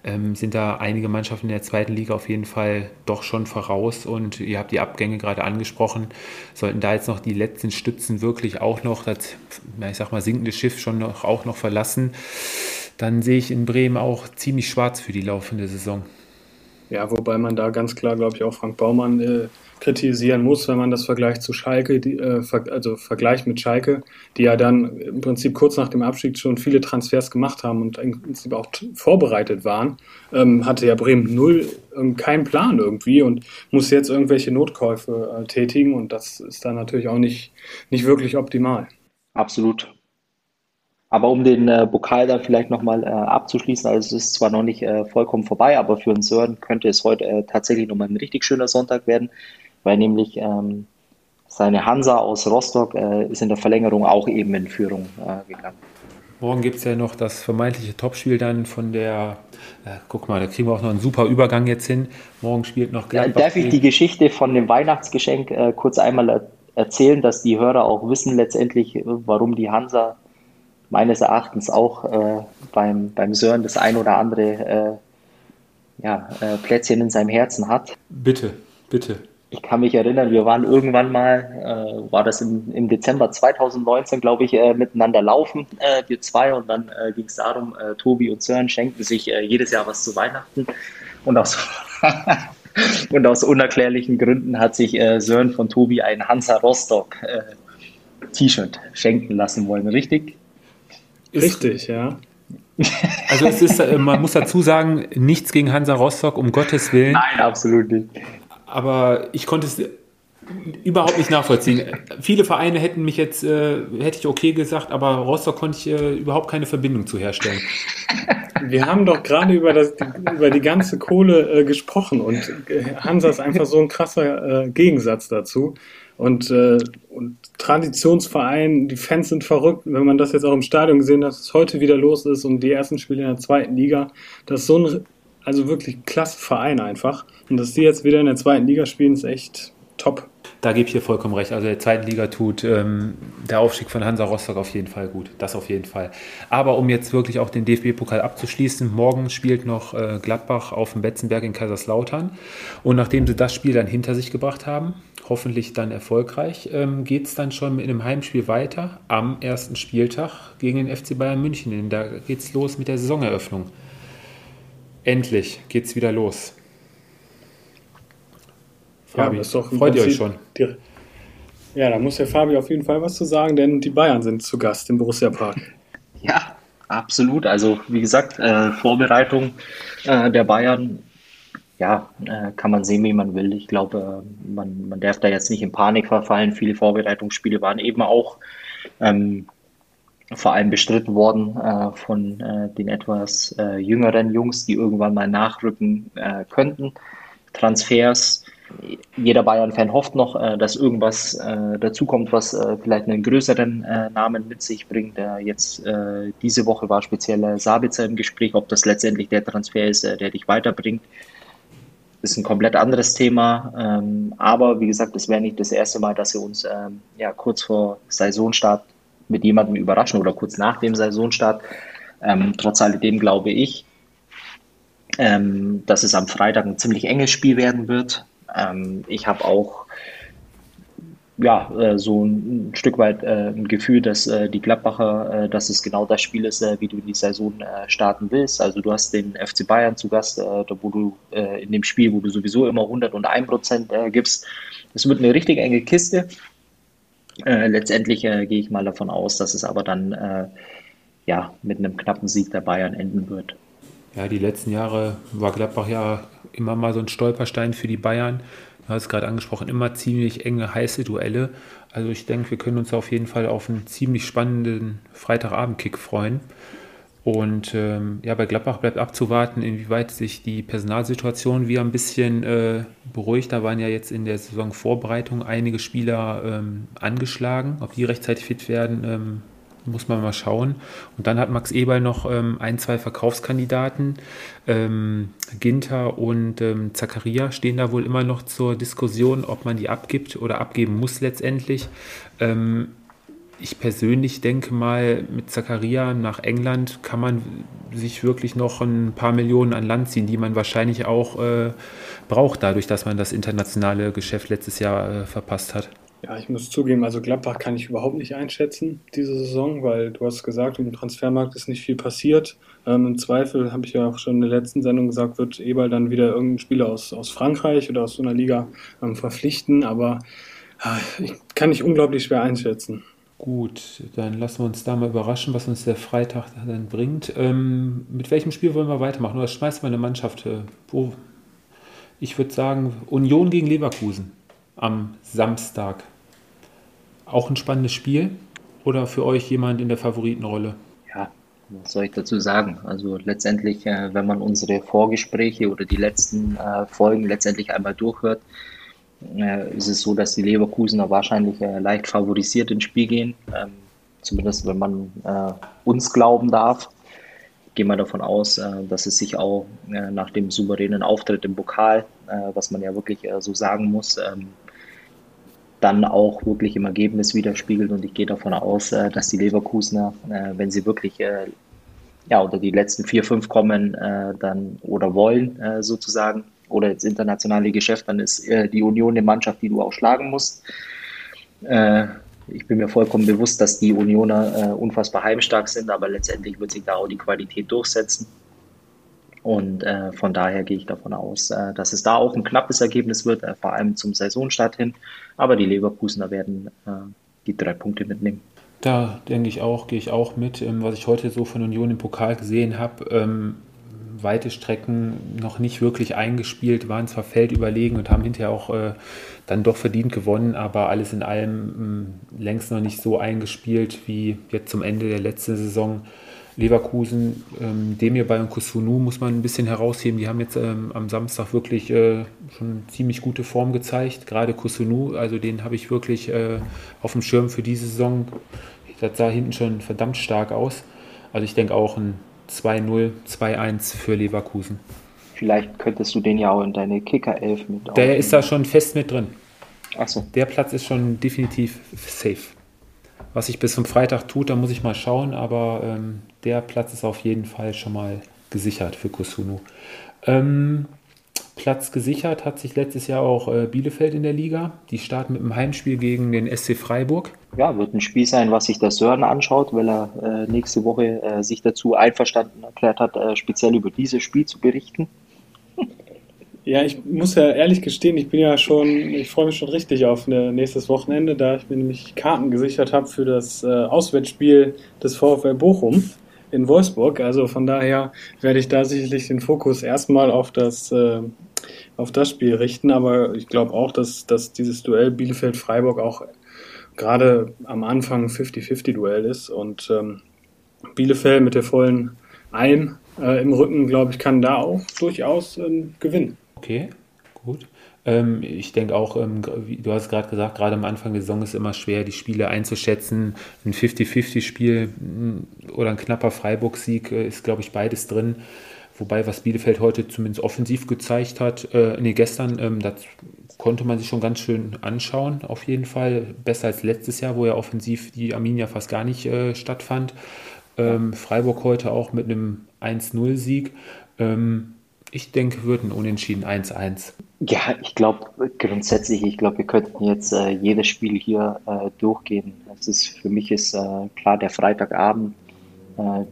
ähm, sind da einige Mannschaften in der zweiten Liga auf jeden Fall doch schon voraus und ihr habt die Abgänge gerade angesprochen. Sollten da jetzt noch die letzten Stützen wirklich auch noch das, ich sag mal, sinkende Schiff schon noch, auch noch verlassen, dann sehe ich in Bremen auch ziemlich schwarz für die laufende Saison. Ja, wobei man da ganz klar, glaube ich, auch Frank Baumann äh, kritisieren muss, wenn man das vergleicht zu Schalke, die, äh, also Vergleich mit Schalke, die ja dann im Prinzip kurz nach dem Abstieg schon viele Transfers gemacht haben und im Prinzip auch vorbereitet waren, ähm, hatte ja Bremen null, ähm, keinen Plan irgendwie und muss jetzt irgendwelche Notkäufe äh, tätigen und das ist dann natürlich auch nicht, nicht wirklich optimal. Absolut. Aber um den äh, Pokal dann vielleicht nochmal äh, abzuschließen, also es ist zwar noch nicht äh, vollkommen vorbei, aber für den Sören könnte es heute äh, tatsächlich nochmal ein richtig schöner Sonntag werden weil nämlich ähm, seine Hansa aus Rostock äh, ist in der Verlängerung auch eben in Führung äh, gegangen. Morgen gibt es ja noch das vermeintliche Topspiel dann von der, äh, guck mal, da kriegen wir auch noch einen super Übergang jetzt hin. Morgen spielt noch Gladbach. darf ich die Geschichte von dem Weihnachtsgeschenk äh, kurz einmal er erzählen, dass die Hörer auch wissen letztendlich, äh, warum die Hansa meines Erachtens auch äh, beim, beim Sören das ein oder andere ja, Plätzchen in seinem Herzen hat? Bitte, bitte ich kann mich erinnern, wir waren irgendwann mal, äh, war das im, im Dezember 2019, glaube ich, äh, miteinander laufen, äh, wir zwei. Und dann äh, ging es darum, äh, Tobi und Sören schenken sich äh, jedes Jahr was zu Weihnachten. Und aus, und aus unerklärlichen Gründen hat sich Sören von Tobi ein Hansa Rostock T-Shirt schenken lassen wollen, richtig? Richtig, ja. Also es ist, man muss dazu sagen, nichts gegen Hansa Rostock, um Gottes Willen. Nein, absolut nicht aber ich konnte es überhaupt nicht nachvollziehen. Viele Vereine hätten mich jetzt, äh, hätte ich okay gesagt, aber Rostock konnte ich äh, überhaupt keine Verbindung zu herstellen. Wir haben doch gerade über, über die ganze Kohle äh, gesprochen und Hansa ist einfach so ein krasser äh, Gegensatz dazu. Und, äh, und Traditionsverein, die Fans sind verrückt. Wenn man das jetzt auch im Stadion gesehen hat, dass es heute wieder los ist und die ersten Spiele in der zweiten Liga, das ist so ein also wirklich klasse Verein einfach. Und dass die jetzt wieder in der zweiten Liga spielen, ist echt top. Da gebe ich dir vollkommen recht. Also der zweiten Liga tut ähm, der Aufstieg von Hansa Rostock auf jeden Fall gut. Das auf jeden Fall. Aber um jetzt wirklich auch den DFB-Pokal abzuschließen, morgen spielt noch äh, Gladbach auf dem Betzenberg in Kaiserslautern. Und nachdem sie das Spiel dann hinter sich gebracht haben, hoffentlich dann erfolgreich, ähm, geht es dann schon mit einem Heimspiel weiter am ersten Spieltag gegen den FC Bayern München. Da geht es los mit der Saisoneröffnung. Endlich geht's wieder los. Fabi, ja, freut ihr euch schon? Die, ja, da muss der Fabi auf jeden Fall was zu sagen, denn die Bayern sind zu Gast im Borussia Park. Ja, absolut. Also wie gesagt, äh, Vorbereitung äh, der Bayern, ja, äh, kann man sehen, wie man will. Ich glaube, äh, man, man darf da jetzt nicht in Panik verfallen. Viele Vorbereitungsspiele waren eben auch ähm, vor allem bestritten worden äh, von äh, den etwas äh, jüngeren Jungs, die irgendwann mal nachrücken äh, könnten. Transfers. Jeder Bayern-Fan hofft noch, äh, dass irgendwas äh, dazukommt, was vielleicht einen größeren Namen mit sich bringt. jetzt diese Woche war speziell Sabitzer im Gespräch, ob das letztendlich der Transfer ist, der dich weiterbringt ist ein komplett anderes Thema. Ähm, aber wie gesagt, es wäre nicht das erste Mal, dass wir uns ähm, ja, kurz vor Saisonstart mit jemandem überraschen oder kurz nach dem Saisonstart. Ähm, trotz alledem glaube ich, ähm, dass es am Freitag ein ziemlich enges Spiel werden wird. Ähm, ich habe auch ja, äh, so ein, ein, Stück weit äh, ein Gefühl, dass äh, die Gladbacher, äh, dass es genau das Spiel ist, äh, wie du die Saison äh, starten willst. Also du hast den FC Bayern zu Gast, wo du in dem Spiel, wo du sowieso immer 101 Prozent gibst. Es wird eine richtig enge Kiste. Äh, letztendlich äh, gehe ich mal davon aus, dass es aber dann äh, ja, mit einem knappen Sieg der Bayern enden wird. Ja, die letzten Jahre war Gladbach ja immer mal so ein Stolperstein für die Bayern. Du hast es gerade angesprochen, immer ziemlich enge, heiße Duelle. Also ich denke, wir können uns auf jeden Fall auf einen ziemlich spannenden Freitagabend-Kick freuen. Und ähm, ja, bei Gladbach bleibt abzuwarten, inwieweit sich die Personalsituation wieder ein bisschen äh, beruhigt. Da waren ja jetzt in der Saisonvorbereitung einige Spieler ähm, angeschlagen. Ob die rechtzeitig fit werden, ähm, muss man mal schauen. Und dann hat Max Eberl noch ähm, ein, zwei Verkaufskandidaten. Ähm, Ginter und ähm, Zakaria stehen da wohl immer noch zur Diskussion, ob man die abgibt oder abgeben muss letztendlich. Ähm, ich persönlich denke mal, mit Zakaria nach England kann man sich wirklich noch ein paar Millionen an Land ziehen, die man wahrscheinlich auch äh, braucht, dadurch, dass man das internationale Geschäft letztes Jahr äh, verpasst hat. Ja, ich muss zugeben, also Gladbach kann ich überhaupt nicht einschätzen diese Saison, weil du hast gesagt, im Transfermarkt ist nicht viel passiert. Ähm, Im Zweifel, habe ich ja auch schon in der letzten Sendung gesagt, wird Eberl dann wieder irgendeinen Spieler aus, aus Frankreich oder aus so einer Liga ähm, verpflichten, aber äh, ich kann ich unglaublich schwer einschätzen. Gut, dann lassen wir uns da mal überraschen, was uns der Freitag dann bringt. Ähm, mit welchem Spiel wollen wir weitermachen? Oder schmeißt mal eine Mannschaft? Äh? Ich würde sagen, Union gegen Leverkusen am Samstag. Auch ein spannendes Spiel oder für euch jemand in der Favoritenrolle? Ja, was soll ich dazu sagen? Also letztendlich, äh, wenn man unsere Vorgespräche oder die letzten äh, Folgen letztendlich einmal durchhört, äh, ist es so, dass die Leverkusener wahrscheinlich leicht favorisiert ins Spiel gehen. Ähm, zumindest wenn man uns glauben darf gehe mal davon aus, dass es sich auch nach dem souveränen Auftritt im Pokal, was man ja wirklich so sagen muss, ähm, dann auch wirklich im Ergebnis widerspiegelt. Und ich gehe davon aus, äh, dass die Leverkusener, äh, wenn sie wirklich äh, ja, unter die letzten vier, fünf kommen, dann oder wollen sozusagen, oder ins internationale Geschäft, dann ist die Union eine Mannschaft, die du auch schlagen musst. ich bin mir vollkommen bewusst, dass die Unioner unfassbar heimstark sind, aber letztendlich wird sich da auch die Qualität durchsetzen. Und äh, von daher gehe ich davon aus, äh, dass es da auch ein knappes Ergebnis wird, äh, vor allem zum Saisonstart hin. Aber die Leverkusener werden äh, die drei Punkte mitnehmen. Da denke ich auch, gehe ich auch mit. Ähm, was ich heute so von Union im Pokal gesehen habe, ähm, weite Strecken noch nicht wirklich eingespielt, waren zwar feldüberlegen und haben hinterher auch äh, dann doch verdient gewonnen, aber alles in allem äh, längst noch nicht so eingespielt wie jetzt zum Ende der letzten Saison. Leverkusen, ähm, Demirbay und Kusunu muss man ein bisschen herausheben. Die haben jetzt ähm, am Samstag wirklich äh, schon ziemlich gute Form gezeigt. Gerade Kusunu, also den habe ich wirklich äh, auf dem Schirm für diese Saison. Das sah hinten schon verdammt stark aus. Also ich denke auch ein 2-0, 2-1 für Leverkusen. Vielleicht könntest du den ja auch in deine Kicker-Elf mit Der ist da schon fest mit drin. Ach so. Der Platz ist schon definitiv safe. Was sich bis zum Freitag tut, da muss ich mal schauen, aber ähm, der Platz ist auf jeden Fall schon mal gesichert für Kusunu. Ähm, Platz gesichert hat sich letztes Jahr auch äh, Bielefeld in der Liga. Die starten mit einem Heimspiel gegen den SC Freiburg. Ja, wird ein Spiel sein, was sich der Sören anschaut, weil er äh, nächste Woche äh, sich dazu einverstanden erklärt hat, äh, speziell über dieses Spiel zu berichten. Ja, ich muss ja ehrlich gestehen, ich bin ja schon, ich freue mich schon richtig auf ne, nächstes Wochenende, da ich mir nämlich Karten gesichert habe für das äh, Auswärtsspiel des VfL Bochum in Wolfsburg. Also von daher werde ich da sicherlich den Fokus erstmal auf das, äh, auf das Spiel richten. Aber ich glaube auch, dass, dass dieses Duell Bielefeld-Freiburg auch gerade am Anfang ein 50-50-Duell ist. Und ähm, Bielefeld mit der vollen Ein äh, im Rücken, glaube ich, kann da auch durchaus ähm, gewinnen. Okay, gut. Ähm, ich denke auch, ähm, du hast gerade gesagt, gerade am Anfang der Saison ist es immer schwer, die Spiele einzuschätzen. Ein 50-50-Spiel mm, oder ein knapper Freiburg-Sieg äh, ist, glaube ich, beides drin. Wobei, was Bielefeld heute zumindest offensiv gezeigt hat, äh, nee, gestern, ähm, das konnte man sich schon ganz schön anschauen, auf jeden Fall. Besser als letztes Jahr, wo ja offensiv die Arminia fast gar nicht äh, stattfand. Ähm, Freiburg heute auch mit einem 1-0-Sieg. Ähm, ich denke, wird ein Unentschieden 1-1. Ja, ich glaube grundsätzlich, ich glaube, wir könnten jetzt äh, jedes Spiel hier äh, durchgehen. Das ist, für mich ist äh, klar der Freitagabend. Äh,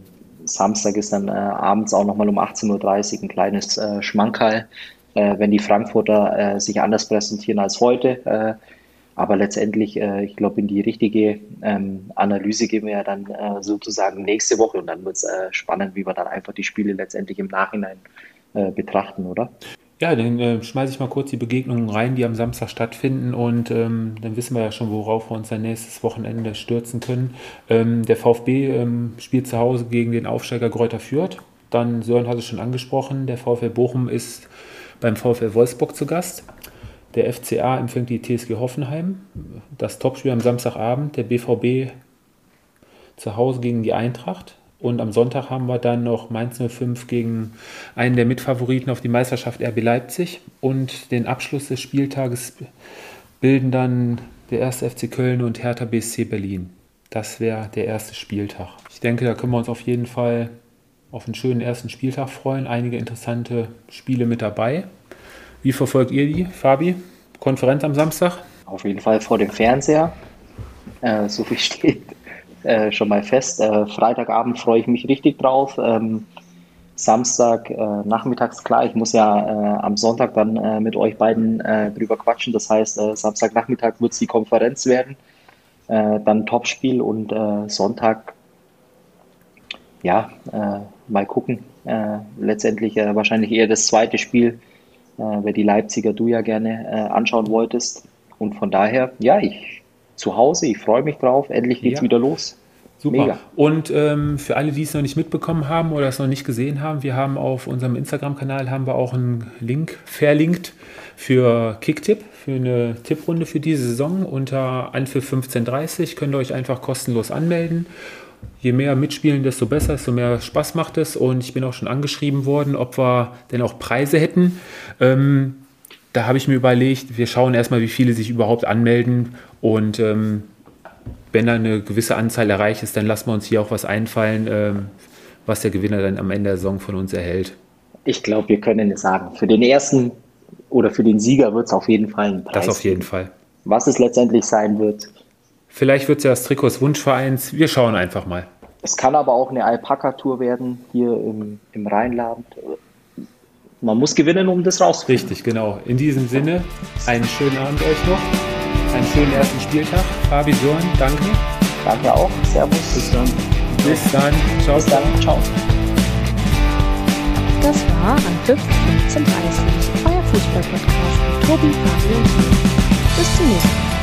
Samstag ist dann äh, abends auch nochmal um 18.30 Uhr ein kleines äh, Schmankerl, wenn die Frankfurter sich anders präsentieren als heute. aber letztendlich, ich glaube, in die richtige ähm, Analyse gehen wir ja dann sozusagen nächste Woche und dann wird es spannend, wie wir dann einfach die Spiele letztendlich im Nachhinein betrachten, oder? Ja, dann äh, schmeiße ich mal kurz die Begegnungen rein, die am Samstag stattfinden und ähm, dann wissen wir ja schon, worauf wir uns dann nächstes Wochenende stürzen können. Ähm, der VfB ähm, spielt zu Hause gegen den Aufsteiger Gräuter Fürth. Dann, Sören hat es schon angesprochen, der VfL Bochum ist beim VfL Wolfsburg zu Gast. Der FCA empfängt die TSG Hoffenheim. Das Topspiel am Samstagabend, der BVB zu Hause gegen die Eintracht. Und am Sonntag haben wir dann noch Mainz 05 gegen einen der Mitfavoriten auf die Meisterschaft RB Leipzig. Und den Abschluss des Spieltages bilden dann der erste FC Köln und Hertha BSC Berlin. Das wäre der erste Spieltag. Ich denke, da können wir uns auf jeden Fall auf einen schönen ersten Spieltag freuen. Einige interessante Spiele mit dabei. Wie verfolgt ihr die, Fabi? Konferenz am Samstag? Auf jeden Fall vor dem Fernseher. Äh, so viel steht äh, schon mal fest. Äh, Freitagabend freue ich mich richtig drauf. Ähm, Samstag äh, nachmittags, klar, ich muss ja äh, am Sonntag dann äh, mit euch beiden drüber quatschen. Das heißt, Samstagnachmittag wird es die Konferenz werden. dann Topspiel und Sonntag, ja, mal gucken. letztendlich wahrscheinlich eher das zweite Spiel, wer die Leipziger du ja gerne anschauen wolltest. Und von daher, ja, ich zu Hause. Ich freue mich drauf. Endlich geht's ja. wieder los. Super. Mega. Und ähm, für alle, die es noch nicht mitbekommen haben oder es noch nicht gesehen haben, wir haben auf unserem Instagram-Kanal haben wir auch einen Link verlinkt für Kicktipp, für eine Tipprunde für diese Saison unter Anpfiff 15.30 könnt ihr euch einfach kostenlos anmelden. Je mehr mitspielen, desto besser, desto mehr Spaß macht es. Und ich bin auch schon angeschrieben worden, ob wir denn auch Preise hätten. Ähm, da habe ich mir überlegt, wir schauen erstmal, wie viele sich überhaupt anmelden und ähm, wenn da eine gewisse Anzahl erreicht ist, dann lassen wir uns hier auch was einfallen, ähm, was der Gewinner dann am Ende der Saison von uns erhält. Ich glaube, wir können es sagen. Für den ersten oder für den Sieger wird es auf jeden Fall ein Preis. Das auf jeden Fall. Was es letztendlich sein wird. Vielleicht wird es ja das Trikot des Wunschvereins. Wir schauen einfach mal. Es kann aber auch eine Alpaka-Tour werden hier im, im Rheinland man muss gewinnen, um das rauszufinden. Richtig, genau. In diesem Sinne, einen schönen Abend euch noch. Einen schönen ersten Spieltag. Fabi Sören, danke. Danke auch. Servus. Bis dann. Bis dann. Ciao. Bis dann. Ciao. Das war Anpfiff 1530, euer Fußball-Podcast mit Tobi, Fabi und mir. Bis zum nächsten Mal.